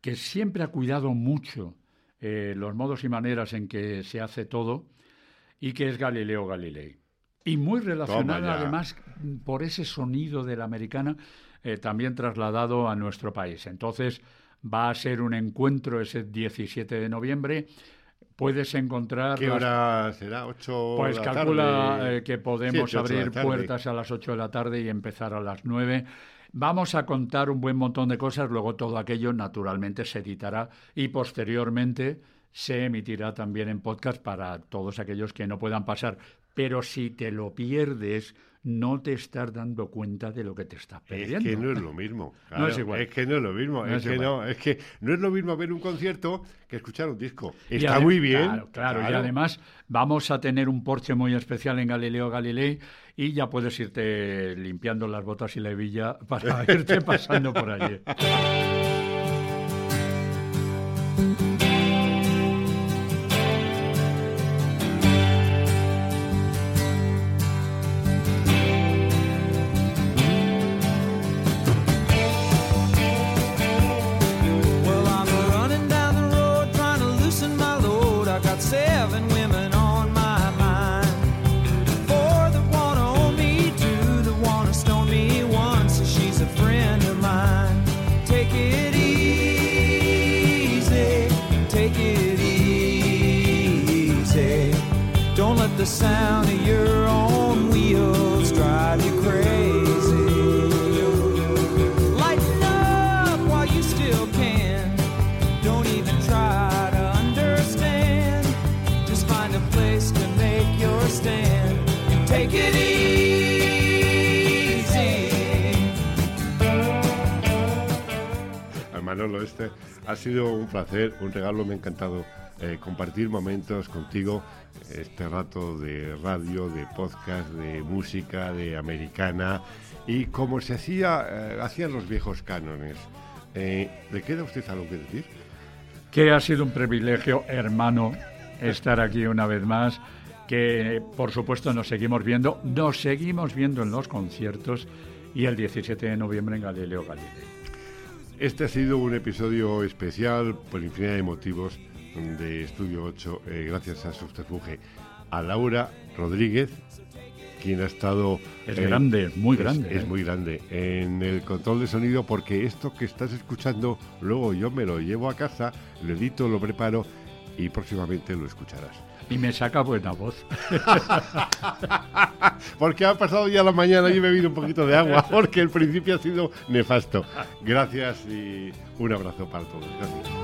Speaker 2: que siempre ha cuidado mucho eh, los modos y maneras en que se hace todo, y que es Galileo Galilei. Y muy relacionada además por ese sonido de la americana, eh, también trasladado a nuestro país. Entonces va a ser un encuentro ese 17 de noviembre. Puedes encontrar...
Speaker 1: ¿Qué
Speaker 2: las-
Speaker 1: hora será? ¿Ocho
Speaker 2: Pues
Speaker 1: la
Speaker 2: calcula
Speaker 1: tarde?
Speaker 2: eh, que podemos
Speaker 1: Siete, ocho
Speaker 2: abrir puertas a las 8 de la tarde y empezar a las 9. Vamos a contar un buen montón de cosas, luego todo aquello naturalmente se editará y posteriormente se emitirá también en podcast para todos aquellos que no puedan pasar. Pero si te lo pierdes, no te estás dando cuenta de lo que te estás
Speaker 1: Es
Speaker 2: perdiendo.
Speaker 1: que no es lo mismo.
Speaker 2: No
Speaker 1: claro,
Speaker 2: es igual.
Speaker 1: Es que no es lo mismo.
Speaker 2: No
Speaker 1: es,
Speaker 2: es
Speaker 1: que no, es que no es lo mismo ver un concierto que escuchar un disco. Está muy bien.
Speaker 2: Claro, claro, y además vamos a tener un porche muy especial en Galileo Galilei y ya puedes irte limpiando las botas y la hebilla para irte pasando por allí.
Speaker 1: Placer, un regalo, me ha encantado eh, compartir momentos contigo, este rato de radio, de podcast, de música, de americana y como se hacía, eh, hacían los viejos cánones. Eh, ¿Le queda a usted algo que decir?
Speaker 2: Que ha sido un privilegio, hermano, estar aquí una vez más. Que por supuesto nos seguimos viendo, nos seguimos viendo en los conciertos y el 17 de noviembre en Galileo Galilei.
Speaker 1: Este ha sido un episodio especial por infinidad de motivos de Estudio 8, eh, gracias a Subterfuge. A Laura Rodríguez, quien ha estado...
Speaker 2: Es
Speaker 1: eh,
Speaker 2: grande, muy
Speaker 1: es-
Speaker 2: grande.
Speaker 1: Es,
Speaker 2: ¿eh?
Speaker 1: muy grande en el control de sonido porque esto que estás escuchando, luego yo me lo llevo a casa, lo edito, lo preparo y próximamente lo escucharás.
Speaker 2: Y me saca buena voz.
Speaker 1: Porque ha pasado ya la mañana y he bebido un poquito de agua porque el principio ha sido nefasto. Gracias y un abrazo para todos. Gracias.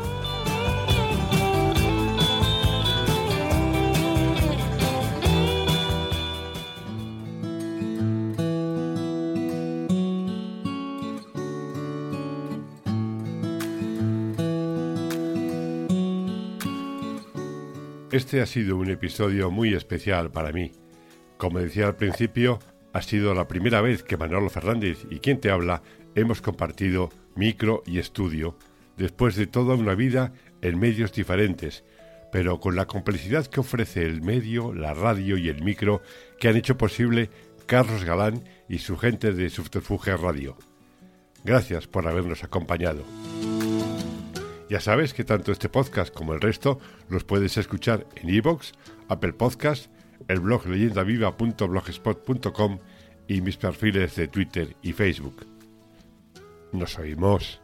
Speaker 1: Este ha sido un episodio muy especial para mí. Como decía al principio, ha sido la primera vez que Manolo Fernández y quien te habla hemos compartido micro y estudio, después de toda una vida en medios diferentes, pero con la complejidad que ofrece el medio, la radio y el micro que han hecho posible Carlos Galán y su gente de Subterfuge Radio. Gracias por habernos acompañado. Ya sabes que tanto este podcast como el resto los puedes escuchar en iVoox, Apple Podcast, el blog leyendaviva.blogspot.com y mis perfiles de Twitter y Facebook. Nos oímos.